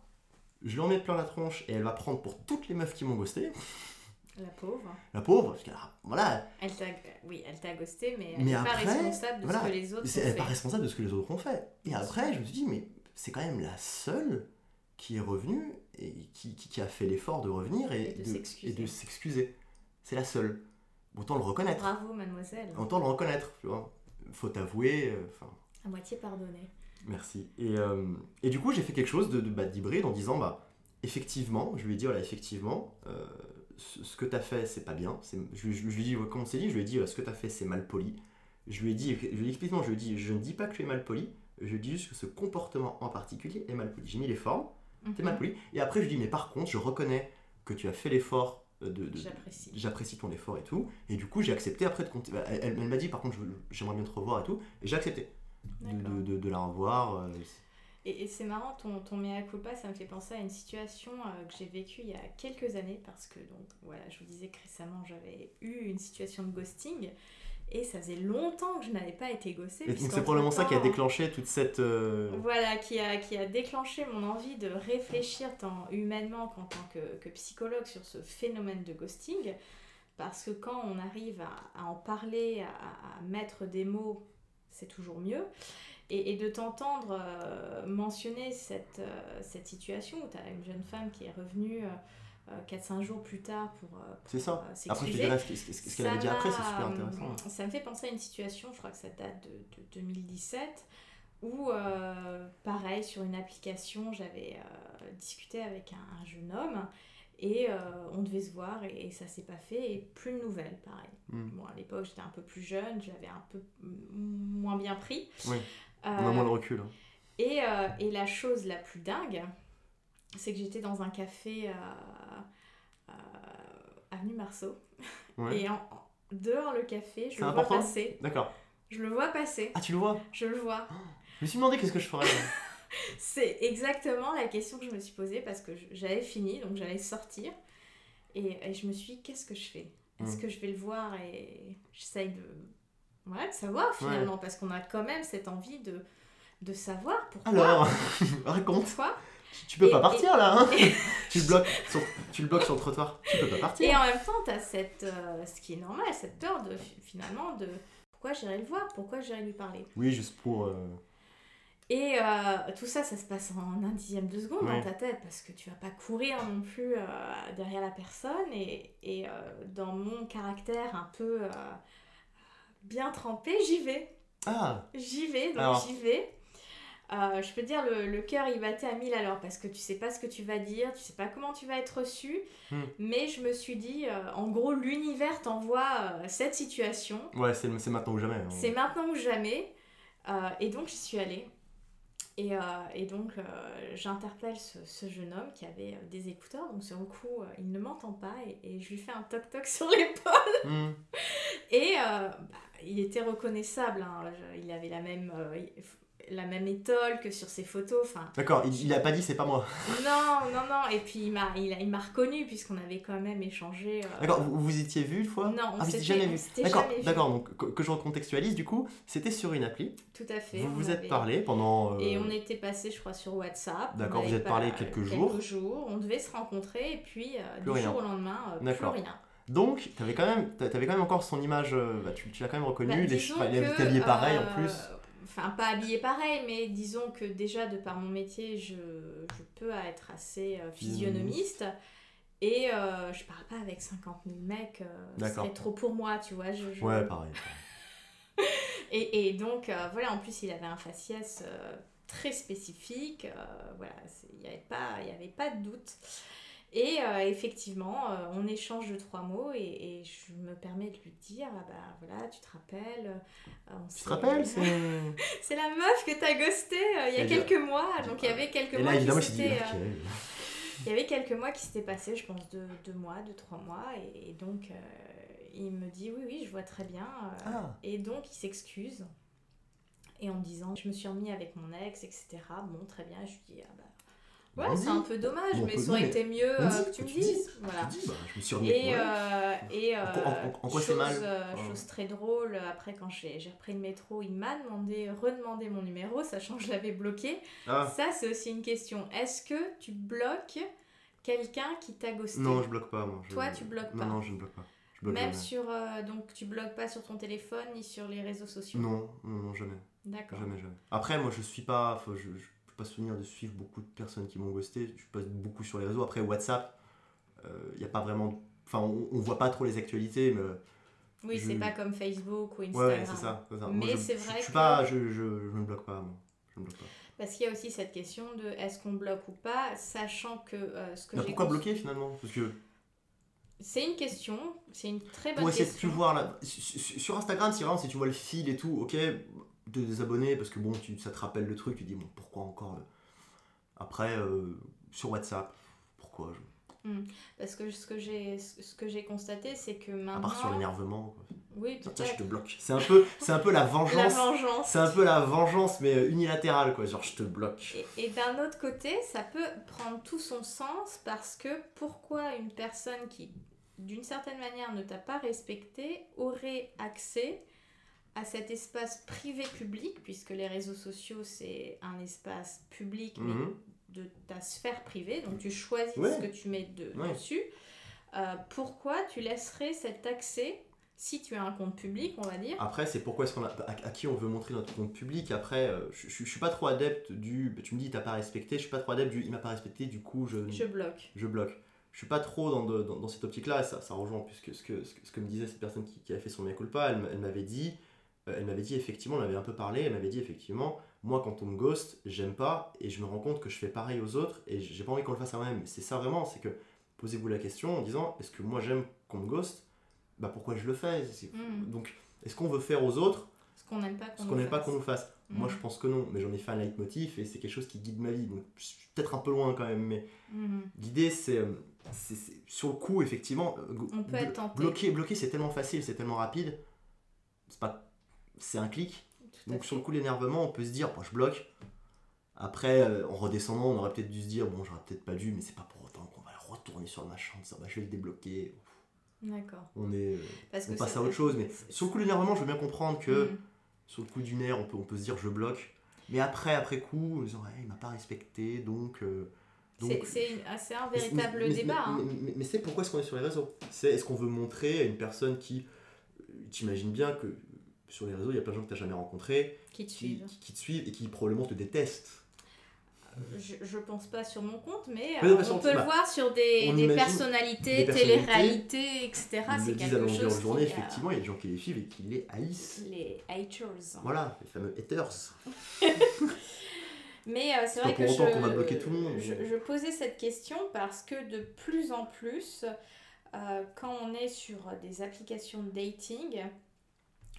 je lui en mets plein la tronche et elle va prendre pour toutes les meufs qui m'ont ghosté, La pauvre. la pauvre, parce qu'elle a- voilà, Elle t'a, oui, elle t'a ghosté, mais elle n'est pas responsable de voilà, ce que les autres ont elle n'est pas fait. responsable de ce que les autres ont fait. Et après, je me suis dit mais c'est quand même la seule qui est revenue et qui, qui- qui a fait l'effort de revenir et, Et de s'excuser. et de s'excuser. C'est la seule. Autant le reconnaître. Bravo, mademoiselle. Autant le reconnaître, tu vois. Faut t'avouer, euh, À moitié pardonné. Merci. Et, euh, et du coup, j'ai fait quelque chose de, de, bah, d'hybride en disant, bah, effectivement, je lui ai dit, voilà, effectivement, euh, ce, ce que t'as fait, c'est pas bien. C'est, je, lui- je lui ai dit, ouais, comme on s'est dit, je lui ai dit, ce que t'as fait, c'est mal poli. Je lui ai dit, je lui ai dit explicitement, je lui ai dit, je ne dis pas que tu es mal poli, je dis juste que ce comportement en particulier est mal poli. J'ai mis les formes, t'es Mhm. mal poli. Et après, je lui dis, mais par contre, je reconnais que tu as fait l'effort euh, de, de- J'apprécie. j'apprécie ton effort et tout. Et du coup, j'ai accepté après de compter. Elle, elle- elle m'a dit, par contre, je- j'aimerais bien te revoir et tout. Et j'ai accepté de, de, de- la revoir. euh, Et, et c'est marrant, ton, ton mea culpa, ça me fait penser à une situation euh, que j'ai vécue il y a quelques années, parce que, donc, voilà, je vous disais que récemment, j'avais eu une situation de ghosting, et ça faisait longtemps que je n'avais pas été ghostée. Et donc, c'est probablement ça qui a déclenché toute cette. euh, Voilà, qui a, qui a déclenché mon envie de réfléchir tant humainement qu'en tant que, que psychologue sur ce phénomène de ghosting. Parce que quand on arrive à, à en parler, à, à mettre des mots, c'est toujours mieux. Et, et de t'entendre euh, mentionner cette, euh, cette situation où tu as une jeune femme qui est revenue euh, 4-5 jours plus tard pour, euh, C'est ça. euh, Après, je te dirais ce, ce- ce qu'elle avait dit après, c'est super euh, intéressant. Ça me fait penser à une situation, je crois que ça date de, de 2017, où, euh, pareil, sur une application, j'avais euh, discuté avec un, un jeune homme et euh, on devait se voir et, et ça s'est pas fait et plus de nouvelles, pareil. Hmm. Bon, à l'époque, j'étais un peu plus jeune, j'avais un peu moins bien pris. Oui. Euh, On a moins de recul. hein. et, euh, et la chose la plus dingue, c'est que j'étais dans un café avenue Marceau. Ouais. Et en, en- dehors le café, je le vois passer. D'accord. Je le vois passer. Ah, tu le vois? Je le vois. Je me suis demandé qu'est-ce que je ferais. C'est exactement la question que je me suis posée parce que j'avais fini, donc j'allais sortir. Et, et je me suis dit, qu'est-ce que je fais? Est-ce Mm. que je vais le voir et j'essaye de, de savoir finalement? Parce qu'on a quand même cette envie de, de savoir pourquoi. Alors, [LAUGHS] raconte. Pourquoi? Tu peux Et- pas partir là, hein? et- [LAUGHS] tu, le bloques sur, tu le bloques sur le trottoir. Tu peux pas partir. Et en même temps, tu as cette, euh, ce qui est normal, cette peur de fi- finalement de pourquoi j'irai le voir, pourquoi j'irai lui parler? Oui, juste pour. euh, Et euh, tout ça, ça se passe en un dixième de seconde Ouais. dans ta tête parce que tu vas pas courir non plus euh, derrière la personne. Et, et euh, dans mon caractère un peu bien trempé, j'y vais. Ah, J'y vais, donc Alors. j'y vais. Je peux te dire, le, le cœur il battait à 1000 à l'heure parce que tu sais pas ce que tu vas dire, tu sais pas comment tu vas être reçu. Hmm. Mais je me suis dit, en gros, l'univers t'envoie cette situation. ouais, c'est c'est maintenant ou jamais. hein. C'est maintenant ou jamais. Euh, et donc j'y suis allée. Et, euh, et donc, euh, j'interpelle ce, ce jeune homme qui avait euh, des écouteurs. Donc, sur le coup, il ne m'entend pas. Et, et je lui fais un toc-toc [LAUGHS] sur l'épaule. Hmm. Et bah, il était reconnaissable. hein. Il avait la même, la même étole que sur ses photos. Enfin, D'accord, il, il a pas dit c'est pas moi. [LAUGHS] non, non, non. Et puis, il m'a il, a- il m'a reconnu puisqu'on avait quand même échangé. euh, D'accord, vous vous étiez vu une fois? Non, on Ah, s'était- jamais vu. D'accord, d'accord. Donc que, que je recontextualise du coup, c'était sur une appli. Tout à fait. Vous vous êtes parlé pendant. euh, Et on était passé, je crois, sur WhatsApp. D'accord, vous êtes parlé quelques jours. Quelques jours. On devait se rencontrer et puis euh, du rien. jour au lendemain, euh, plus rien. Donc, même, t'a- t'avais quand même encore son image. bah, tu, tu l'as quand même reconnu. Bah, les habillé pareil en plus. Enfin, pas habillé pareil, mais disons que déjà, de par mon métier, je, je peux être assez euh, physionomiste. Et euh, je parle pas avec 50 000 mecs, euh, ce D'accord. serait trop pour moi, tu vois. Je, je- Ouais, pareil. [LAUGHS] Et, et donc, euh, voilà, en plus, il avait un faciès très spécifique. voilà, c'est- il n'y avait, pas- il y avait pas de doute. Et euh, effectivement, euh, on échange de trois mots et, et je me permets de lui dire ah bah voilà, tu te rappelles. euh, on Tu te rappelles [LAUGHS] c'est... C'est la meuf que t'as ghosté euh, il y a quelques mois. Donc, il y avait quelques Et mois là, évidemment, il qui dit. il y avait quelques mois qui s'étaient passés, je pense deux, deux mois, deux, trois mois. Et, et donc, il me dit oui, oui, je vois très bien. Ah. Et donc, il s'excuse. Et en me disant, je me suis remis avec mon ex, etc. Bon, très bien. Je lui dis, ah bah, ouais, On c'est un peu dommage, Bon, mais ça aurait été mieux euh, dit, que tu me dises. dis, Voilà. Dis, bah, je me suis remis Et, euh, et En quoi- en- euh, en quoi c'est mal chose, euh, chose très drôle, après quand j'ai repris le métro, il m'a demandé, redemandé mon numéro, sachant que je l'avais bloqué. Ah, Ça, c'est aussi une question. Est-ce que tu bloques quelqu'un qui t'a ghosté? Non, je bloque pas, moi. Je- Toi, tu bloques pas. Non, non, je ne bloque pas. Je bloque Même jamais. sur. euh, donc, tu bloques pas sur ton téléphone ni sur les réseaux sociaux? Non, non, non, jamais. D'accord. Jamais, jamais. Après, moi, je suis pas. enfin, je, je peux pas souvenir de suivre beaucoup de personnes qui m'ont ghosté. Je passe beaucoup sur les réseaux. Après, WhatsApp, il n'y a pas vraiment. Enfin, on, on voit pas trop les actualités, mais. Oui, Je- c'est pas comme Facebook ou Instagram. ouais, c'est ça. Mais je- c'est je- vrai Je suis que- pas. Je, je, je ne bloque pas, moi. Je bloque pas. Parce qu'il y a aussi cette question de est-ce qu'on bloque ou pas, sachant que euh, ce que Mais j'ai pourquoi cons- bloquer finalement? Parce que C'est une question, c'est une très bonne pour essayer de question. plus voir la... sur Instagram si vraiment si tu vois le fil et tout ok de désabonner parce que bon tu, ça te rappelle le truc tu dis bon pourquoi encore euh. après euh, sur WhatsApp pourquoi je... Parce que ce que j'ai ce que j'ai constaté, c'est que à maintenant. part sur l'énervement. Oui, tiens, je te bloque c'est un peu c'est un peu la La vengeance vengeance. c'est un peu la vengeance mais euh, unilatérale quoi genre je te bloque Et, et d'un autre côté, ça peut prendre tout son sens parce que pourquoi une personne qui, d'une certaine manière, ne t'a pas respecté aurait accès à cet espace privé-public, puisque les réseaux sociaux, c'est un espace public, mais Mhm. de ta sphère privée, donc tu choisis Ouais. ce que tu mets de- Ouais. dessus. Euh, pourquoi tu laisserais cet accès, si tu as un compte public, on va dire, Après, c'est pourquoi est-ce qu'on a, à, à qui on veut montrer notre compte public? Après, euh, je, je, je suis pas trop adepte du. bah, Tu me dis, t'as pas respecté. Je suis pas trop adepte du. Il m'a pas respecté, du coup, je, je bloque. je bloque. Je suis pas trop dans, de- dans, dans cette optique-là. et Ça, ça rejoint en plus que ce que, ce que, ce que me disait cette personne qui, qui avait fait son mea culpa. Elle, elle m'avait dit. Euh, Elle m'avait dit effectivement, on avait un peu parlé, elle m'avait dit effectivement, moi quand on me ghost, j'aime pas et je me rends compte que je fais pareil aux autres et j'ai pas envie qu'on le fasse à moi-même. C'est ça vraiment, c'est que posez-vous la question en disant est-ce que moi j'aime qu'on me ghost? Bah pourquoi je le fais? Mhm. Donc est-ce qu'on veut faire aux autres Ce qu'on n'aime pas qu'on nous nous fasse? Moi, Mhm. je pense que non, mais j'en ai fait un leitmotiv et c'est quelque chose qui guide ma vie. Donc, je suis peut-être un peu loin quand même, mais Mhm. l'idée, c'est, euh, c'est- sur le coup, effectivement, euh, On peut être tenté. bloquer, bloquer, c'est tellement facile, c'est tellement rapide. C'est pas, c'est un clic. Donc, sur le coup, l'énervement, on peut se dire, bon, je bloque. Après, euh, en redescendant, on aurait peut-être dû se dire, bon, j'aurais peut-être pas dû, mais c'est pas pour autant qu'on va retourner sur le machin, disant, bah, je vais le débloquer. D'accord. On est, euh, que on passe à autre chose. Mais sur le coup, l'énervement, je veux bien comprendre que Mhm. sur le coup du nerf, on peut, on peut se dire je bloque. Mais après, après coup, en disant ouais, il m'a pas respecté, donc. euh, C'est- ah, c'est un véritable mais- mais- débat. hein. Mais, c'est pourquoi est-ce qu'on est sur les réseaux? C'est est-ce qu'on veut montrer à une personne qui. T'imagines bien que sur les réseaux, il y a plein de gens que tu n'as jamais rencontrés, qui te qui, suivent. qui- qui te suivent et qui probablement te détestent. Je, je pense pas sur mon compte, mais Mais euh, non, on peut bah, le voir sur des, des personnalités, des télé-réalités, etc. C'est à quelque chose de journée, qui, euh, effectivement, il y a des gens qui les suivent et qui les haïssent. les haters. Voilà, les fameux haters. [LAUGHS] Mais euh, c'est vrai que je, qu'on va bloquer tout le monde. je, je posais cette question parce que de plus en plus, euh, quand on est sur des applications de dating,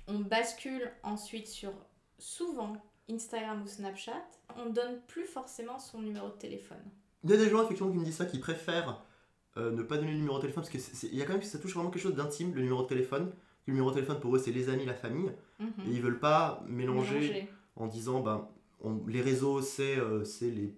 on bascule ensuite sur souvent Instagram ou Snapchat, on donne plus forcément son numéro de téléphone. Il y a des gens effectivement qui me disent ça, qui préfèrent euh, ne pas donner le numéro de téléphone parce que c'est- y a quand même ça touche vraiment quelque chose d'intime, le numéro de téléphone. Le numéro de téléphone pour eux c'est les amis, la famille, Mhm. et ils veulent pas mélanger, Mélanger. en disant ben on- les réseaux c'est euh, c'est les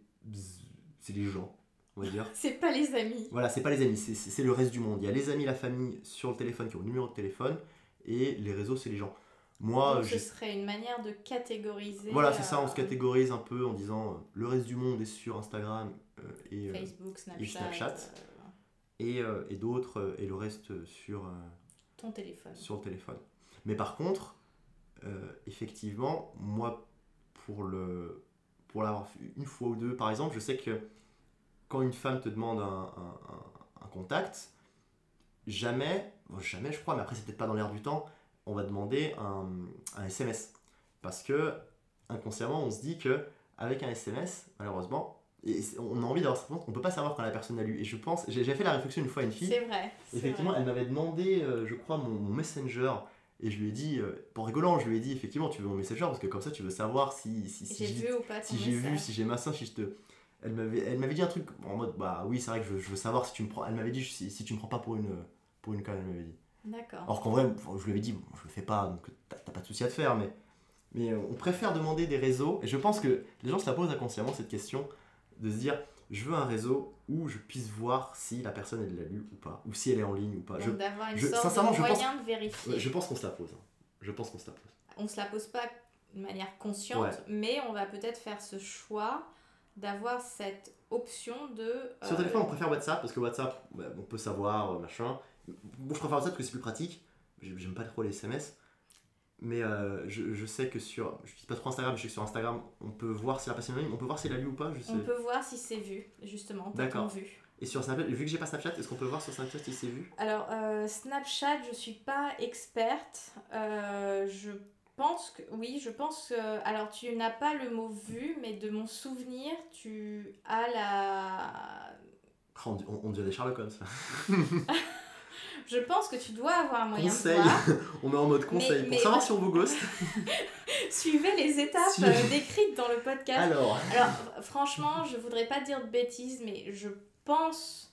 c'est les gens, on va dire. [LAUGHS] C'est pas les amis. Voilà, c'est pas les amis, c'est- c'est c'est le reste du monde. Il y a les amis, la famille sur le téléphone qui ont le numéro de téléphone, et les réseaux c'est les gens. Moi, Donc ce serait une manière de catégoriser. Voilà, c'est ça, on euh, se catégorise un peu en disant euh, le reste du monde est sur Instagram euh, et, Facebook, Snapchat, Snapchat. et, euh, et d'autres euh, et le reste sur, euh, ton téléphone. sur le téléphone. Mais par contre, effectivement, moi, pour le pour l'avoir fait une fois ou deux, par exemple, je sais que quand une femme te demande un, un- un- un contact, jamais, bon, jamais je crois, mais après c'est peut-être pas dans l'air du temps, on va demander un, un SMS. Parce que inconsciemment, on se dit que avec un SMS, malheureusement, et on a envie d'avoir cette réponse, on peut pas savoir quand la personne a lu. Et je pense, j'ai fait la réflexion une fois à une fille, C'est vrai. Effectivement, vrai. elle m'avait demandé, euh, je crois, mon, mon messenger. Et je lui ai dit, euh, pour rigolant, je lui ai dit, effectivement, tu veux mon messenger parce que comme ça, tu veux savoir si, si, si J'ai vu ou pas si j'ai vu, si j'ai massin, si je te. Elle m'avait, elle m'avait dit un truc en mode, bah oui, c'est vrai que je, je veux savoir si tu me prends. Elle m'avait dit, si, si tu me prends pas pour une, pour une conne, elle m'avait dit. D'accord. Alors qu'en vrai, je lui avais dit, bon, je le fais pas, donc t'as pas de souci à te faire, mais, mais euh, on préfère demander des réseaux. Et je pense que les gens se la posent inconsciemment cette question de se dire, je veux un réseau où je puisse voir si la personne elle l'a lu ou pas, ou si elle est en ligne ou pas. Donc d'avoir une je- sorte sincèrement, de je pense- moyen de vérifier. Je pense qu'on se la pose. hein. Je pense qu'on se la pose. On se la pose pas de manière consciente, Ouais. mais on va peut-être faire ce choix d'avoir cette option de. Sur euh, téléphone, on préfère WhatsApp parce que WhatsApp, ouais, on peut savoir, euh, machin. Bon, je préfère WhatsApp parce que c'est plus pratique. J'ai- J'aime pas trop les SMS. Mais euh, je, je sais que sur. Je dis pas trop Instagram, mais je sais que sur Instagram, on peut voir si la personne ligne, on peut voir si elle a lu ou pas. Je sais. On peut voir si c'est vu, justement. D'accord. vu. Et sur Snapchat, vu que j'ai pas Snapchat, est-ce qu'on peut voir sur Snapchat si c'est vu? Alors, euh, Snapchat, je suis pas experte. Euh, je pense que. Oui, je pense que. Alors, tu n'as pas le mot vu, mais de mon souvenir, tu as la. Oh, on, on, on dirait des Sherlock Holmes. [LAUGHS] Je pense que tu dois avoir un moyen Conseil de voir. [LAUGHS] On est en mode conseil. mais- Pour savoir [LAUGHS] si on vous ghost. Suivez les étapes euh, décrites dans le podcast. Alors. Alors, franchement, je voudrais pas dire de bêtises, mais je pense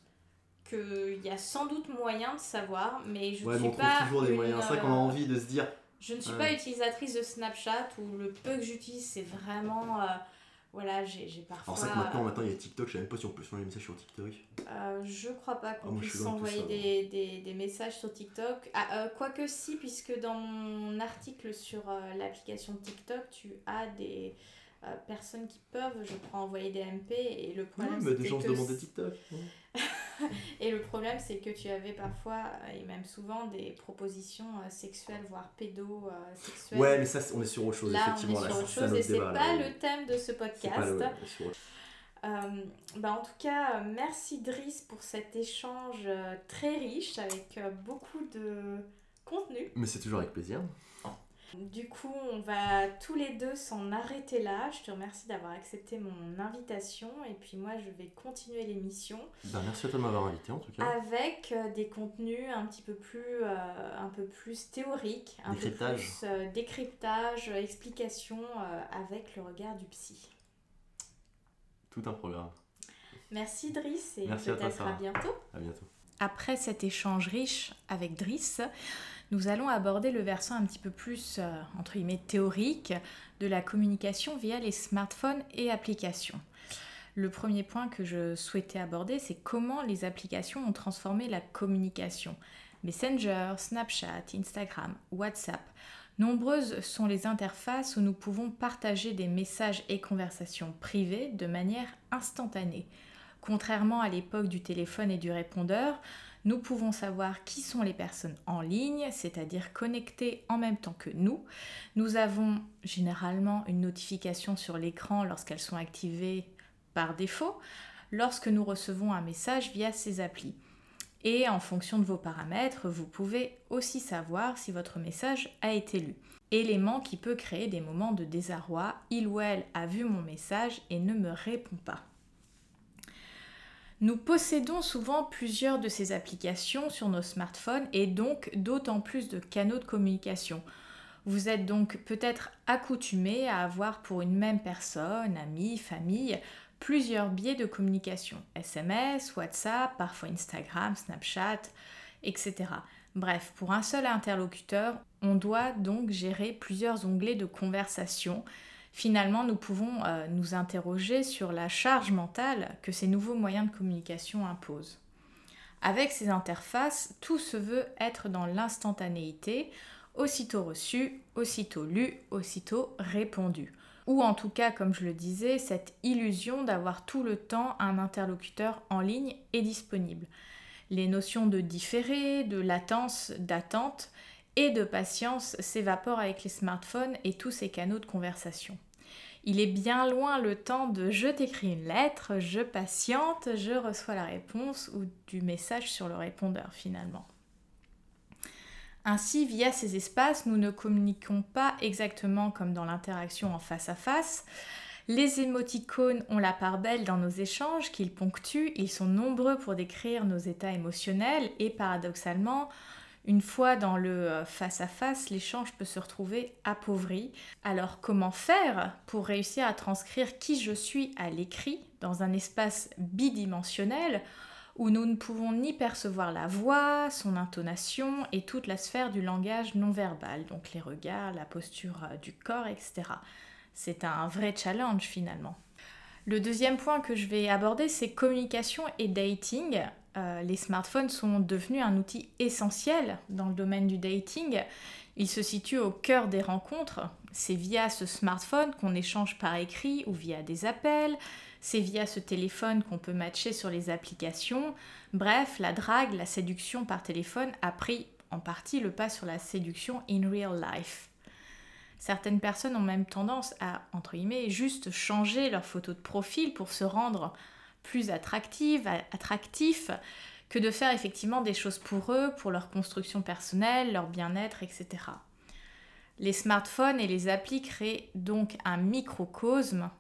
qu'il y a sans doute moyen de savoir, mais je Ouais, ne on suis trouve pas. toujours des une, moyens. C'est vrai qu'on a euh, envie de se dire. Je ne suis Ouais. pas utilisatrice de Snapchat ou le peu que j'utilise, c'est vraiment. euh, voilà, j'ai parfois. Alors, c'est vrai que maintenant, maintenant, il y a TikTok. Je sais même pas si on peut changer les messages sur TikTok. euh, je crois pas qu'on Ah, puisse loin de tout envoyer ça, des, des, des messages sur TikTok. Ah, euh, Quoique si, puisque dans mon article sur euh, l'application TikTok, tu as des euh, personnes qui peuvent, je crois, envoyer des MP et le problème mais des gens se des TikTok. [LAUGHS] Et le problème, c'est que tu avais parfois, euh, et même souvent, des propositions euh, sexuelles, voire pédo-sexuelles. Ouais, mais ça, on est sur autre chose, Là, on est effectivement. sur là, autre chose et c'est pas là, le thème de ce pas podcast. le- Euh, bah, en tout cas, euh, merci Driss pour cet échange euh, très riche avec euh, beaucoup de contenu. Mais c'est toujours avec plaisir. Du coup, on va tous les deux s'en arrêter là. Je te remercie d'avoir accepté mon invitation et puis moi, je vais continuer l'émission. Ben, merci à toi de m'avoir invité en tout cas. avec euh, des contenus un petit peu plus, euh, un peu plus théoriques, un peu Décryptage. plus euh, décryptage, explication euh, avec le regard du psy. Tout un programme. Merci Driss et Merci à toi, peut-être à Sarah. bientôt. À bientôt. Après cet échange riche avec Driss, nous allons aborder le versant un petit peu plus, euh, entre guillemets, théorique de la communication via les smartphones et applications. Le premier point que je souhaitais aborder, c'est comment les applications ont transformé la communication. Messenger, Snapchat, Instagram, WhatsApp. Nombreuses sont les interfaces où nous pouvons partager des messages et conversations privées de manière instantanée. Contrairement à l'époque du téléphone et du répondeur, nous pouvons savoir qui sont les personnes en ligne, c'est-à-dire connectées en même temps que nous. Nous avons généralement une notification sur l'écran lorsqu'elles sont activées par défaut, lorsque nous recevons un message via ces applis. Et en fonction de vos paramètres, vous pouvez aussi savoir si votre message a été lu. Élément qui peut créer des moments de désarroi. Il ou elle a vu mon message et ne me répond pas. Nous possédons souvent plusieurs de ces applications sur nos smartphones et donc d'autant plus de canaux de communication. Vous êtes donc peut-être accoutumé à avoir pour une même personne, amie, famille, plusieurs biais de communication. SMS, WhatsApp, parfois Instagram, Snapchat, etc. Bref, pour un seul interlocuteur, on doit donc gérer plusieurs onglets de conversation. Finalement, nous pouvons euh, nous interroger sur la charge mentale que ces nouveaux moyens de communication imposent. Avec ces interfaces, tout se veut être dans l'instantanéité, aussitôt reçu, aussitôt lu, aussitôt répondu. Ou en tout cas, comme je le disais, cette illusion d'avoir tout le temps un interlocuteur en ligne et disponible. Les notions de différé, de latence, d'attente et de patience s'évaporent avec les smartphones et tous ces canaux de conversation. Il est bien loin le temps de je t'écris une lettre, je patiente, je reçois la réponse ou du message sur le répondeur finalement. Ainsi, via ces espaces, nous ne communiquons pas exactement comme dans l'interaction en face à face. Les émoticônes ont la part belle dans nos échanges qu'ils ponctuent, ils sont nombreux pour décrire nos états émotionnels et paradoxalement, une fois dans le euh, face-à-face, l'échange peut se retrouver appauvri. Alors comment faire pour réussir à transcrire qui je suis à l'écrit dans un espace bidimensionnel où nous ne pouvons ni percevoir la voix, son intonation et toute la sphère du langage non verbal, donc les regards, la posture euh, du corps, etc. C'est un vrai challenge finalement. Le deuxième point que je vais aborder, c'est communication et dating. Euh, les smartphones sont devenus un outil essentiel dans le domaine du dating. Ils se situent au cœur des rencontres. C'est via ce smartphone qu'on échange par écrit ou via des appels. C'est via ce téléphone qu'on peut matcher sur les applications. Bref, la drague, la séduction par téléphone a pris en partie le pas sur la séduction in real life. Certaines personnes ont même tendance à, entre guillemets, juste changer leur photo de profil pour se rendre plus attractive, attractif, que de faire effectivement des choses pour eux, pour leur construction personnelle, leur bien-être, etc. Les smartphones et les applis créent donc un microcosme,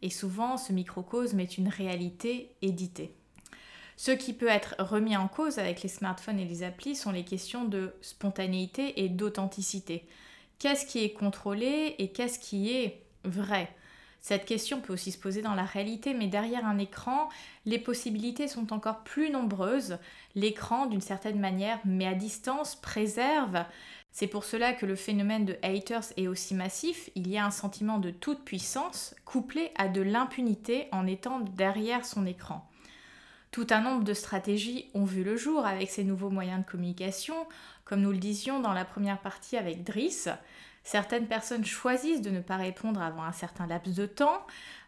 et souvent ce microcosme est une réalité éditée. Ce qui peut être remis en cause avec les smartphones et les applis sont les questions de spontanéité et d'authenticité. Qu'est-ce qui est contrôlé et qu'est-ce qui est vrai? Cette question peut aussi se poser dans la réalité, mais derrière un écran, les possibilités sont encore plus nombreuses. L'écran, d'une certaine manière, mais à distance, préserve. C'est pour cela que le phénomène de haters est aussi massif. Il y a un sentiment de toute puissance couplé à de l'impunité en étant derrière son écran. Tout un nombre de stratégies ont vu le jour avec ces nouveaux moyens de communication, comme nous le disions dans la première partie avec Driss. Certaines personnes choisissent de ne pas répondre avant un certain laps de temps.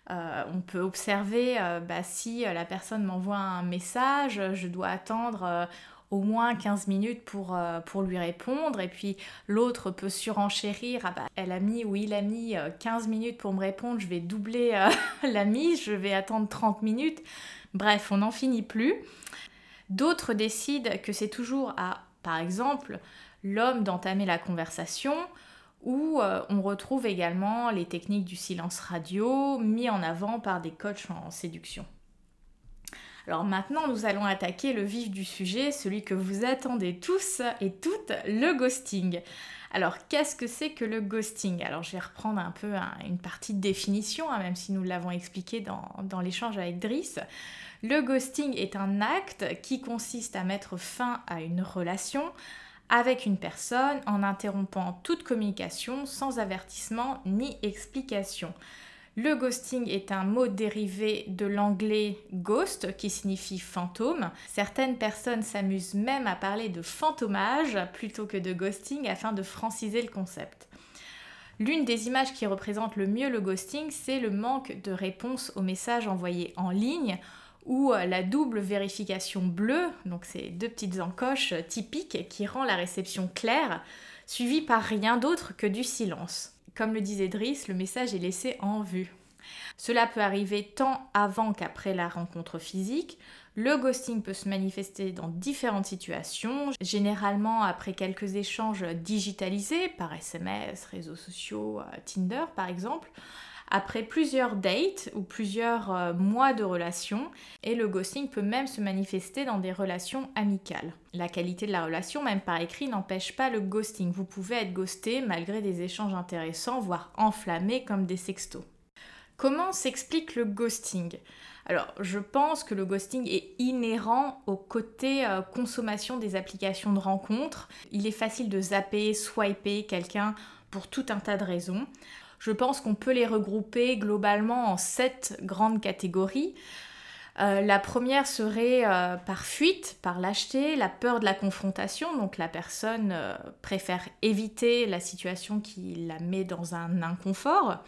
Euh, on peut observer euh, bah, si euh, la personne m'envoie un message, je dois attendre au moins 15 minutes pour, pour lui répondre. Et puis l'autre peut surenchérir, ah bah, elle a mis ou il a mis 15 minutes pour me répondre, je vais doubler [LAUGHS] la mise, je vais attendre 30 minutes. Bref, on n'en finit plus. D'autres décident que c'est toujours à, par exemple, l'homme d'entamer la conversation où euh, on retrouve également les techniques du silence radio mis en avant par des coachs en séduction. Alors maintenant, nous allons attaquer le vif du sujet, celui que vous attendez tous et toutes, le ghosting. Alors, qu'est-ce que c'est que le ghosting? Alors, je vais reprendre un peu une partie de définition, hein, même si nous l'avons expliqué dans, dans l'échange avec Driss. Le ghosting est un acte qui consiste à mettre fin à une relation avec une personne en interrompant toute communication sans avertissement ni explication. Le ghosting est un mot dérivé de l'anglais ghost qui signifie fantôme. Certaines personnes s'amusent même à parler de fantomage plutôt que de ghosting afin de franciser le concept. L'une des images qui représente le mieux le ghosting, c'est le manque de réponse aux messages envoyés en ligne ou euh, la double vérification bleue, donc c'est deux petites encoches typiques qui rend la réception claire, suivie par rien d'autre que du silence. Comme le disait Driss, le message est laissé en vue. Cela peut arriver tant avant qu'après la rencontre physique. Le ghosting peut se manifester dans différentes situations, généralement après quelques échanges digitalisés par SMS, réseaux sociaux, euh, Tinder par exemple, après plusieurs dates ou plusieurs euh, mois de relation et le ghosting peut même se manifester dans des relations amicales. La qualité de la relation, même par écrit, n'empêche pas le ghosting. Vous pouvez être ghosté malgré des échanges intéressants, voire enflammés comme des sextos. Comment s'explique le ghosting? Alors, je pense que le ghosting est inhérent au côté euh, consommation des applications de rencontres. Il est facile de zapper, swiper quelqu'un pour tout un tas de raisons. Je pense qu'on peut les regrouper globalement en sept grandes catégories. Euh, la première serait euh, par fuite, par lâcheté, la peur de la confrontation. Donc la personne préfère éviter la situation qui la met dans un inconfort.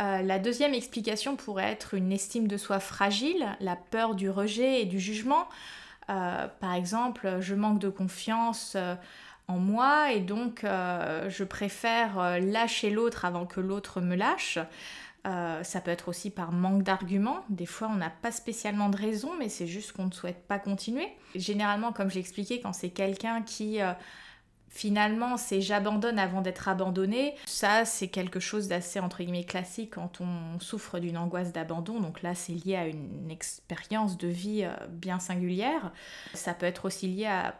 Euh, la deuxième explication pourrait être une estime de soi fragile, la peur du rejet et du jugement. Euh, par exemple, je manque de confiance euh, en moi et donc je préfère lâcher l'autre avant que l'autre me lâche. ça peut être aussi par manque d'arguments. Des fois, on n'a pas spécialement de raison, mais c'est juste qu'on ne souhaite pas continuer. Généralement, comme j'ai expliqué, quand c'est quelqu'un qui finalement c'est j'abandonne avant d'être abandonné. Ça, c'est quelque chose d'assez entre guillemets classique quand on souffre d'une angoisse d'abandon. Donc là, c'est lié à une expérience de vie euh, bien singulière. Ça peut être aussi lié à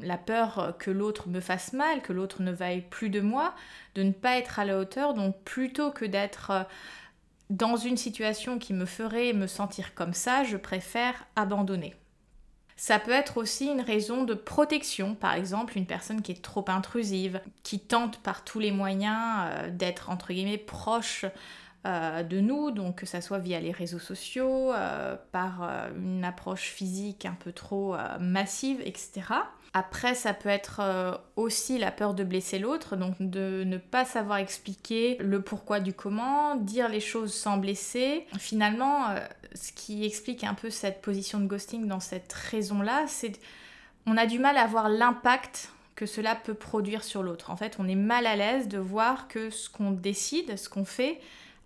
la peur que l'autre me fasse mal, que l'autre ne vaille plus de moi, de ne pas être à la hauteur. Donc plutôt que d'être euh, dans une situation qui me ferait me sentir comme ça, je préfère abandonner. Ça peut être aussi une raison de protection, par exemple une personne qui est trop intrusive, qui tente par tous les moyens euh, d'être entre guillemets proche euh, de nous, donc que ça soit via les réseaux sociaux, par une approche physique un peu trop massive, etc. Après, ça peut être aussi la peur de blesser l'autre, donc de ne pas savoir expliquer le pourquoi du comment, dire les choses sans blesser. Finalement, ce qui explique un peu cette position de ghosting dans cette raison-là, c'est on a du mal à voir l'impact que cela peut produire sur l'autre. En fait, on est mal à l'aise de voir que ce qu'on décide, ce qu'on fait,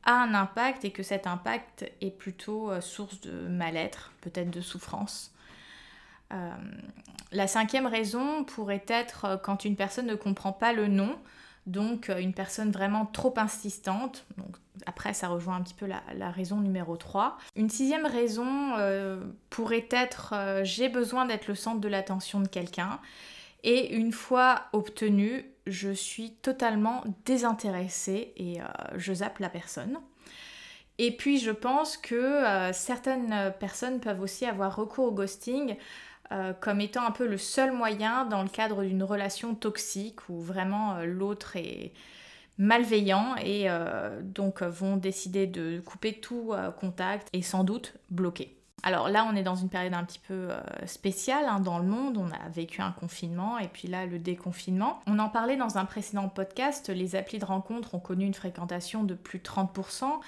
a un impact et que cet impact est plutôt euh, source de mal-être, peut-être de souffrance. Euh, la cinquième raison pourrait être euh, quand une personne ne comprend pas le non, donc euh, une personne vraiment trop insistante. Après, ça rejoint un petit peu la, raison numéro 3. Une sixième raison pourrait être j'ai besoin d'être le centre de l'attention de quelqu'un. Et une fois obtenu, je suis totalement désintéressée et je zappe la personne. Et puis je pense que certaines personnes peuvent aussi avoir recours au ghosting euh, comme étant un peu le seul moyen dans le cadre d'une relation toxique où vraiment euh, l'autre est malveillant et euh, donc vont décider de couper tout contact et sans doute bloquer. Alors là, on est dans une période un petit peu spéciale hein, dans le monde. On a vécu un confinement et puis là, le déconfinement. On en parlait dans un précédent podcast. Les applis de rencontre ont connu une fréquentation de plus de 30%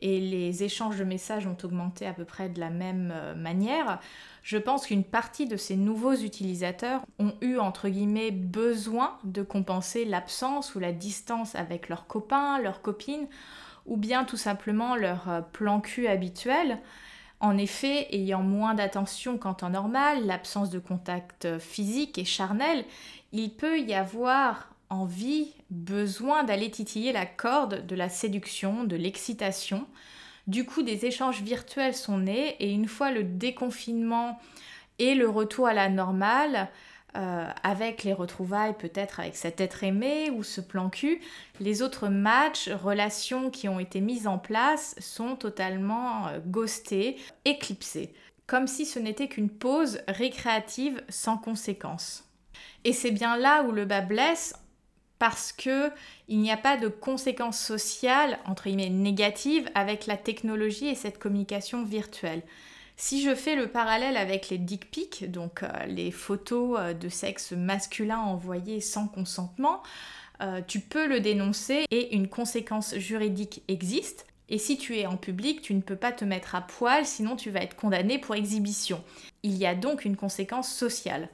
et les échanges de messages ont augmenté à peu près de la même manière je pense qu'une partie de ces nouveaux utilisateurs ont eu, entre guillemets, besoin de compenser l'absence ou la distance avec leurs copains, leurs copines, ou bien tout simplement leur euh, plan cul habituel. En effet, ayant moins d'attention qu'en temps normal, l'absence de contact physique et charnel, il peut y avoir envie, besoin d'aller titiller la corde de la séduction, de l'excitation, du coup, des échanges virtuels sont nés et une fois le déconfinement et le retour à la normale, euh, avec les retrouvailles peut-être avec cet être aimé ou ce plan cul, les autres matchs, relations qui ont été mises en place sont totalement euh, ghostés, éclipsés, comme si ce n'était qu'une pause récréative sans conséquence. Et c'est bien là où le bas blesse parce que il n'y a pas de conséquences sociales entre guillemets négatives avec la technologie et cette communication virtuelle. Si je fais le parallèle avec les dick pics, donc euh, les photos euh, de sexe masculin envoyées sans consentement, euh, tu peux le dénoncer et une conséquence juridique existe. Et si tu es en public, tu ne peux pas te mettre à poil, sinon tu vas être condamné pour exhibition. Il y a donc une conséquence sociale.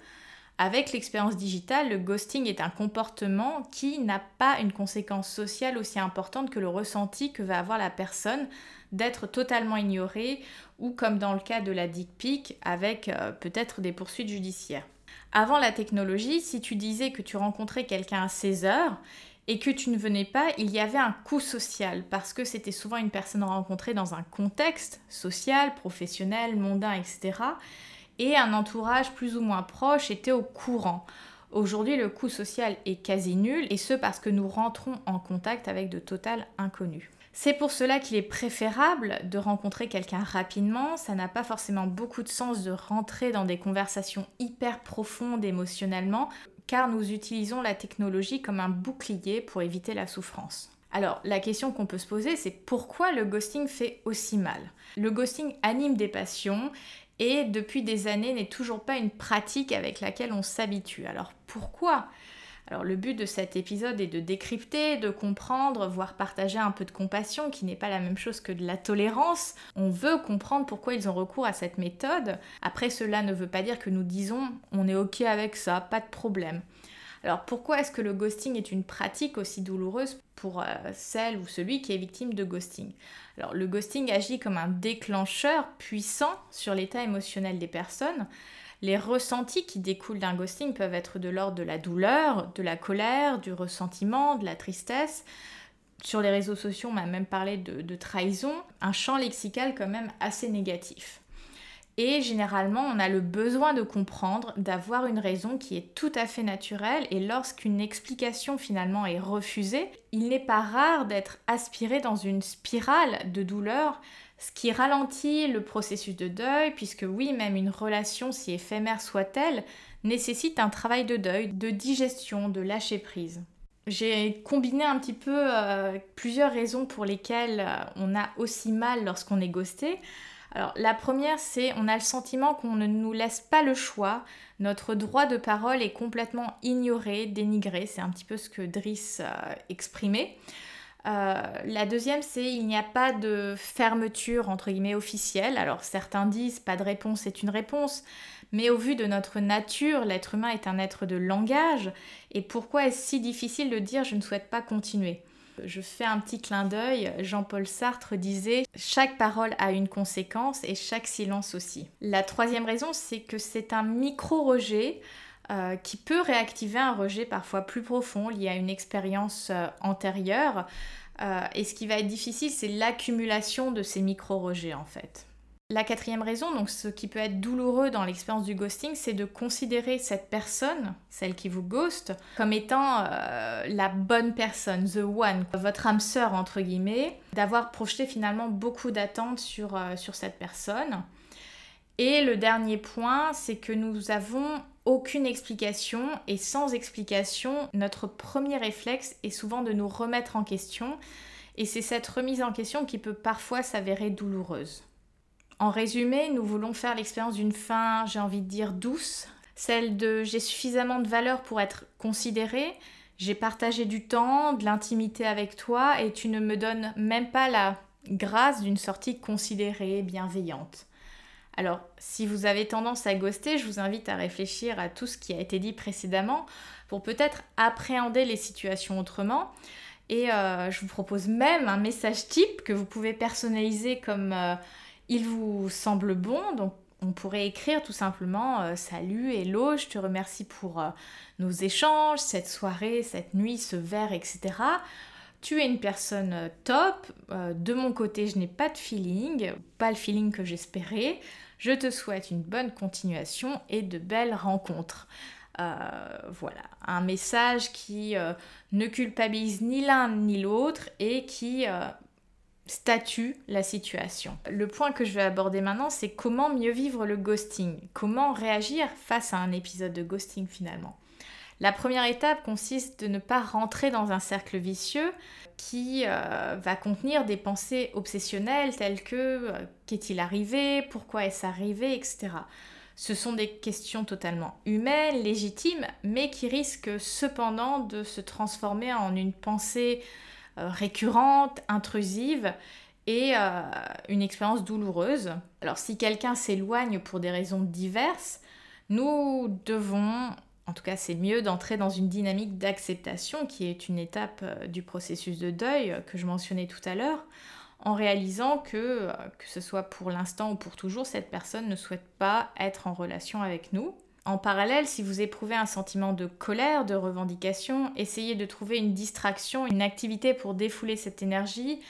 Avec l'expérience digitale, le ghosting est un comportement qui n'a pas une conséquence sociale aussi importante que le ressenti que va avoir la personne d'être totalement ignorée ou comme dans le cas de la dick pic avec euh, peut-être des poursuites judiciaires. Avant la technologie, si tu disais que tu rencontrais quelqu'un à 16 heures et que tu ne venais pas, il y avait un coût social parce que c'était souvent une personne rencontrée dans un contexte social, professionnel, mondain, etc. Et un entourage plus ou moins proche était au courant. Aujourd'hui, le coût social est quasi nul, et ce parce que nous rentrons en contact avec de total inconnus. C'est pour cela qu'il est préférable de rencontrer quelqu'un rapidement, ça n'a pas forcément beaucoup de sens de rentrer dans des conversations hyper profondes émotionnellement, car nous utilisons la technologie comme un bouclier pour éviter la souffrance. Alors, la question qu'on peut se poser, c'est pourquoi le ghosting fait aussi mal? Le ghosting anime des passions et depuis des années n'est toujours pas une pratique avec laquelle on s'habitue. Alors pourquoi? Alors le but de cet épisode est de décrypter, de comprendre, voire partager un peu de compassion, qui n'est pas la même chose que de la tolérance. On veut comprendre pourquoi ils ont recours à cette méthode. Après, cela ne veut pas dire que nous disons on est ok avec ça, pas de problème. Alors pourquoi est-ce que le ghosting est une pratique aussi douloureuse pour euh, celle ou celui qui est victime de ghosting? Alors le ghosting agit comme un déclencheur puissant sur l'état émotionnel des personnes. Les ressentis qui découlent d'un ghosting peuvent être de l'ordre de la douleur, de la colère, du ressentiment, de la tristesse. Sur les réseaux sociaux, on m'a même parlé de trahison, un champ lexical quand même assez négatif. Et généralement, on a le besoin de comprendre, d'avoir une raison qui est tout à fait naturelle. Et lorsqu'une explication finalement est refusée, il n'est pas rare d'être aspiré dans une spirale de douleur, ce qui ralentit le processus de deuil, puisque oui, même une relation, si éphémère soit-elle, nécessite un travail de deuil, de digestion, de lâcher prise. J'ai combiné un petit peu euh, plusieurs raisons pour lesquelles euh, on a aussi mal lorsqu'on est ghosté. Alors la première, c'est on a le sentiment qu'on ne nous laisse pas le choix. Notre droit de parole est complètement ignoré, dénigré. C'est un petit peu ce que Driss euh, exprimait. Euh, la deuxième, c'est il n'y a pas de fermeture entre guillemets officielle. Alors certains disent pas de réponse c'est une réponse, mais au vu de notre nature, l'être humain est un être de langage. Et pourquoi est-ce si difficile de dire je ne souhaite pas continuer? Je fais un petit clin d'œil. Jean-Paul Sartre disait Chaque parole a une conséquence et chaque silence aussi. La troisième raison, c'est que c'est un micro-rejet. Euh, qui peut réactiver un rejet parfois plus profond lié à une expérience euh, antérieure. Euh, et ce qui va être difficile, c'est l'accumulation de ces micro-rejets en fait. La quatrième raison, donc ce qui peut être douloureux dans l'expérience du ghosting, c'est de considérer cette personne, celle qui vous ghost, comme étant euh, la bonne personne, the one, votre âme sœur entre guillemets, d'avoir projeté finalement beaucoup d'attentes sur, euh, sur cette personne. Et le dernier point, c'est que nous avons aucune explication et sans explication, notre premier réflexe est souvent de nous remettre en question et c'est cette remise en question qui peut parfois s'avérer douloureuse. En résumé, nous voulons faire l'expérience d'une fin, j'ai envie de dire, douce, celle de j'ai suffisamment de valeur pour être considérée, j'ai partagé du temps, de l'intimité avec toi et tu ne me donnes même pas la grâce d'une sortie considérée, bienveillante. Alors, si vous avez tendance à ghoster, je vous invite à réfléchir à tout ce qui a été dit précédemment pour peut-être appréhender les situations autrement. Et euh, je vous propose même un message type que vous pouvez personnaliser comme euh, il vous semble bon, donc on pourrait écrire tout simplement euh, Salut, hello, je te remercie pour euh, nos échanges, cette soirée, cette nuit, ce verre, etc. Tu es une personne euh, top. de mon côté, je n'ai pas de feeling, pas le feeling que j'espérais. Je te souhaite une bonne continuation et de belles rencontres. voilà, un message qui ne culpabilise ni l'un ni l'autre et qui statue la situation. Le point que je vais aborder maintenant, c'est comment mieux vivre le ghosting, comment réagir face à un épisode de ghosting finalement. La première étape consiste de ne pas rentrer dans un cercle vicieux qui euh, va contenir des pensées obsessionnelles telles que euh, qu'est-il arrivé, pourquoi est-ce arrivé, etc. Ce sont des questions totalement humaines, légitimes, mais qui risquent cependant de se transformer en une pensée récurrente, intrusive et euh, une expérience douloureuse. Alors si quelqu'un s'éloigne pour des raisons diverses, nous devons, en tout cas c'est mieux d'entrer dans une dynamique d'acceptation qui est une étape euh, du processus de deuil que je mentionnais tout à l'heure, en réalisant que, que ce soit pour l'instant ou pour toujours, cette personne ne souhaite pas être en relation avec nous. En parallèle, si vous éprouvez un sentiment de colère, de revendication, essayez de trouver une distraction, une activité pour défouler cette énergie.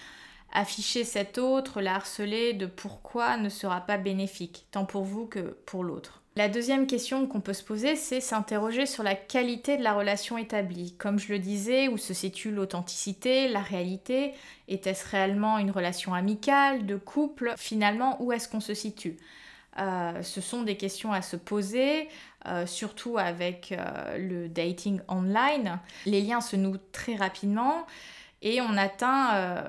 Afficher cet autre, la harceler de pourquoi ne sera pas bénéfique, tant pour vous que pour l'autre. La deuxième question qu'on peut se poser, c'est s'interroger sur la qualité de la relation établie. Comme je le disais, où se situe l'authenticité, la réalité? Était-ce réellement une relation amicale, de couple? Finalement, où est-ce qu'on se situe? Euh, ce sont des questions à se poser, euh, surtout avec euh, le dating online. Les liens se nouent très rapidement et on atteint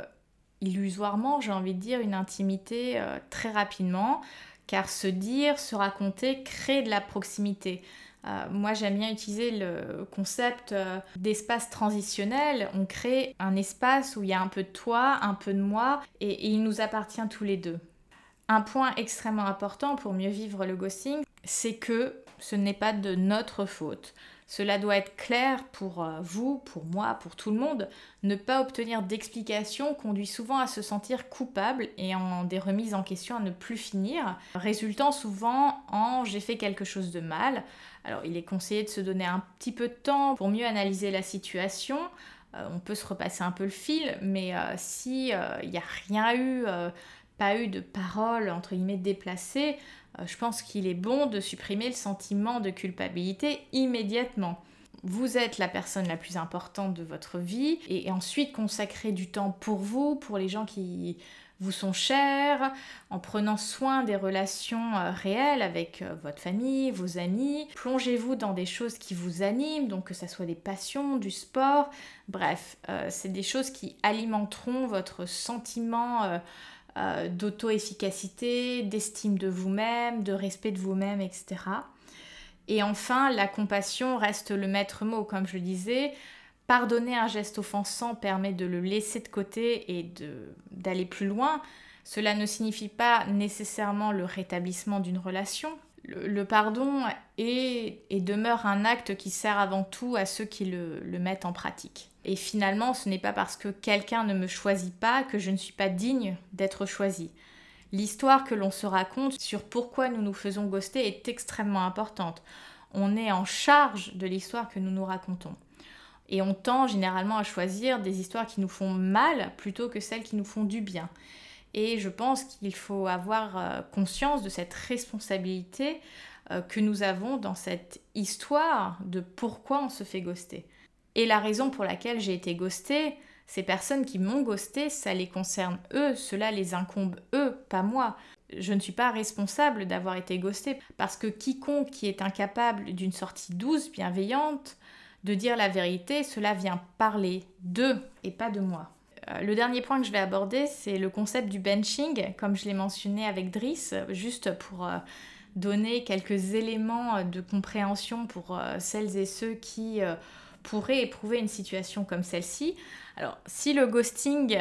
illusoirement, j'ai envie de dire, une intimité très rapidement car se dire, se raconter crée de la proximité. Moi, j'aime bien utiliser le concept d'espace transitionnel. On crée un espace où il y a un peu de toi, un peu de moi, et, il nous appartient tous les deux. Un point extrêmement important pour mieux vivre le ghosting, c'est que ce n'est pas de notre faute. Cela doit être clair pour euh, vous, pour moi, pour tout le monde. Ne pas obtenir d'explications conduit souvent à se sentir coupable et en des remises en question à ne plus finir, résultant souvent en j'ai fait quelque chose de mal. Alors il est conseillé de se donner un petit peu de temps pour mieux analyser la situation. Euh, on peut se repasser un peu le fil, mais euh, si il n'y a rien eu, pas eu de parole entre guillemets déplacée, euh, je pense qu'il est bon de supprimer le sentiment de culpabilité immédiatement. Vous êtes la personne la plus importante de votre vie et ensuite consacrer du temps pour vous, pour les gens qui vous sont chers, en prenant soin des relations euh, réelles avec euh, votre famille, vos amis. Plongez-vous dans des choses qui vous animent, donc que ce soit des passions, du sport. Bref, c'est des choses qui alimenteront votre sentiment d'auto-efficacité, d'estime de vous-même, de respect de vous-même, etc. Et enfin, la compassion reste le maître mot, comme je le disais. Pardonner un geste offensant permet de le laisser de côté et d'aller plus loin. Cela ne signifie pas nécessairement le rétablissement d'une relation. Le, pardon est et demeure un acte qui sert avant tout à ceux qui le mettent en pratique. Et finalement, ce n'est pas parce que quelqu'un ne me choisit pas que je ne suis pas digne d'être choisie. L'histoire que l'on se raconte sur pourquoi nous nous faisons ghoster est extrêmement importante. On est en charge de l'histoire que nous nous racontons. Et on tend généralement à choisir des histoires qui nous font mal plutôt que celles qui nous font du bien. Et je pense qu'il faut avoir euh, conscience de cette responsabilité euh, que nous avons dans cette histoire de pourquoi on se fait ghoster. Et la raison pour laquelle j'ai été ghostée, ces personnes qui m'ont ghostée, ça les concerne eux, cela les incombe eux, pas moi. Je ne suis pas responsable d'avoir été ghostée parce que quiconque qui est incapable d'une sortie douce, bienveillante, de dire la vérité, cela vient parler d'eux et pas de moi. Euh, le dernier point que je vais aborder, c'est le concept du benching, comme je l'ai mentionné avec Driss, juste pour euh, donner quelques éléments de compréhension pour euh, celles et ceux qui pourrait éprouver une situation comme celle-ci. Alors, si le ghosting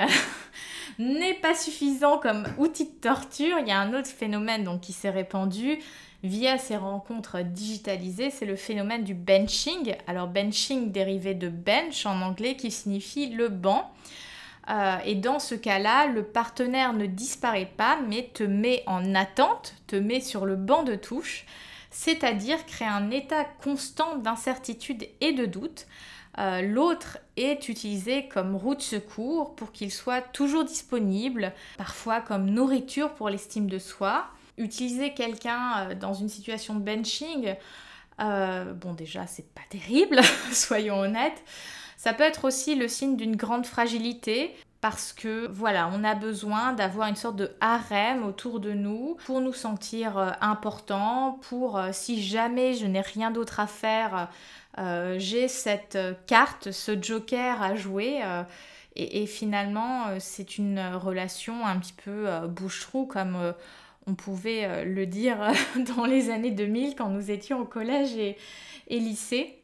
[LAUGHS] n'est pas suffisant comme outil de torture, il y a un autre phénomène donc, qui s'est répandu via ces rencontres digitalisées, c'est le phénomène du benching. Alors, benching dérivé de bench en anglais qui signifie le banc. Euh, et dans ce cas-là, le partenaire ne disparaît pas, mais te met en attente, te met sur le banc de touche c'est-à-dire créer un état constant d'incertitude et de doute. Euh, l'autre est utilisé comme roue de secours pour qu'il soit toujours disponible, parfois comme nourriture pour l'estime de soi. Utiliser quelqu'un euh, dans une situation de benching, euh, bon déjà c'est pas [LAUGHS] terrible, soyons honnêtes. Ça peut être aussi le signe d'une grande fragilité, parce que voilà, on a besoin d'avoir une sorte de harem autour de nous pour nous sentir euh, important, pour euh, si jamais je n'ai rien d'autre à faire, euh, j'ai cette carte, ce joker à jouer. Et, finalement, c'est une relation un petit peu bouche-trou comme on pouvait le dire [LAUGHS] dans les années 2000 quand nous étions au collège et lycée.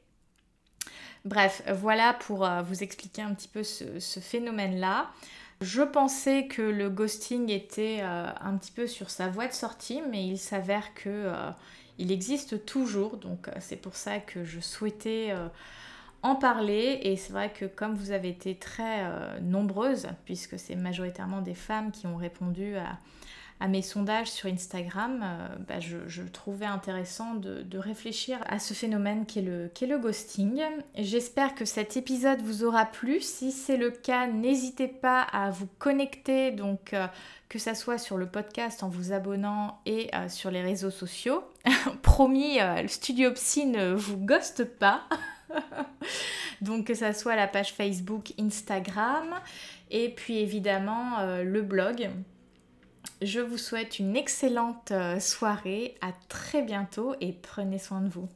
Bref, voilà pour euh, vous expliquer un petit peu ce, phénomène-là. Je pensais que le ghosting était euh, un petit peu sur sa voie de sortie, mais il s'avère que euh, il existe toujours, donc c'est pour ça que je souhaitais en parler. Et c'est vrai que comme vous avez été très nombreuses, puisque c'est majoritairement des femmes qui ont répondu à mes sondages sur Instagram, euh, bah, je, trouvais intéressant de, réfléchir à ce phénomène qui est le, le ghosting. J'espère que cet épisode vous aura plu. Si c'est le cas, n'hésitez pas à vous connecter, donc euh, que ça soit sur le podcast en vous abonnant et euh, sur les réseaux sociaux. [LAUGHS] Promis, le Studio Psy ne vous ghoste pas. [LAUGHS] donc que ça soit la page Facebook, Instagram et puis évidemment le blog je vous souhaite une excellente euh, soirée, à très bientôt et prenez soin de vous.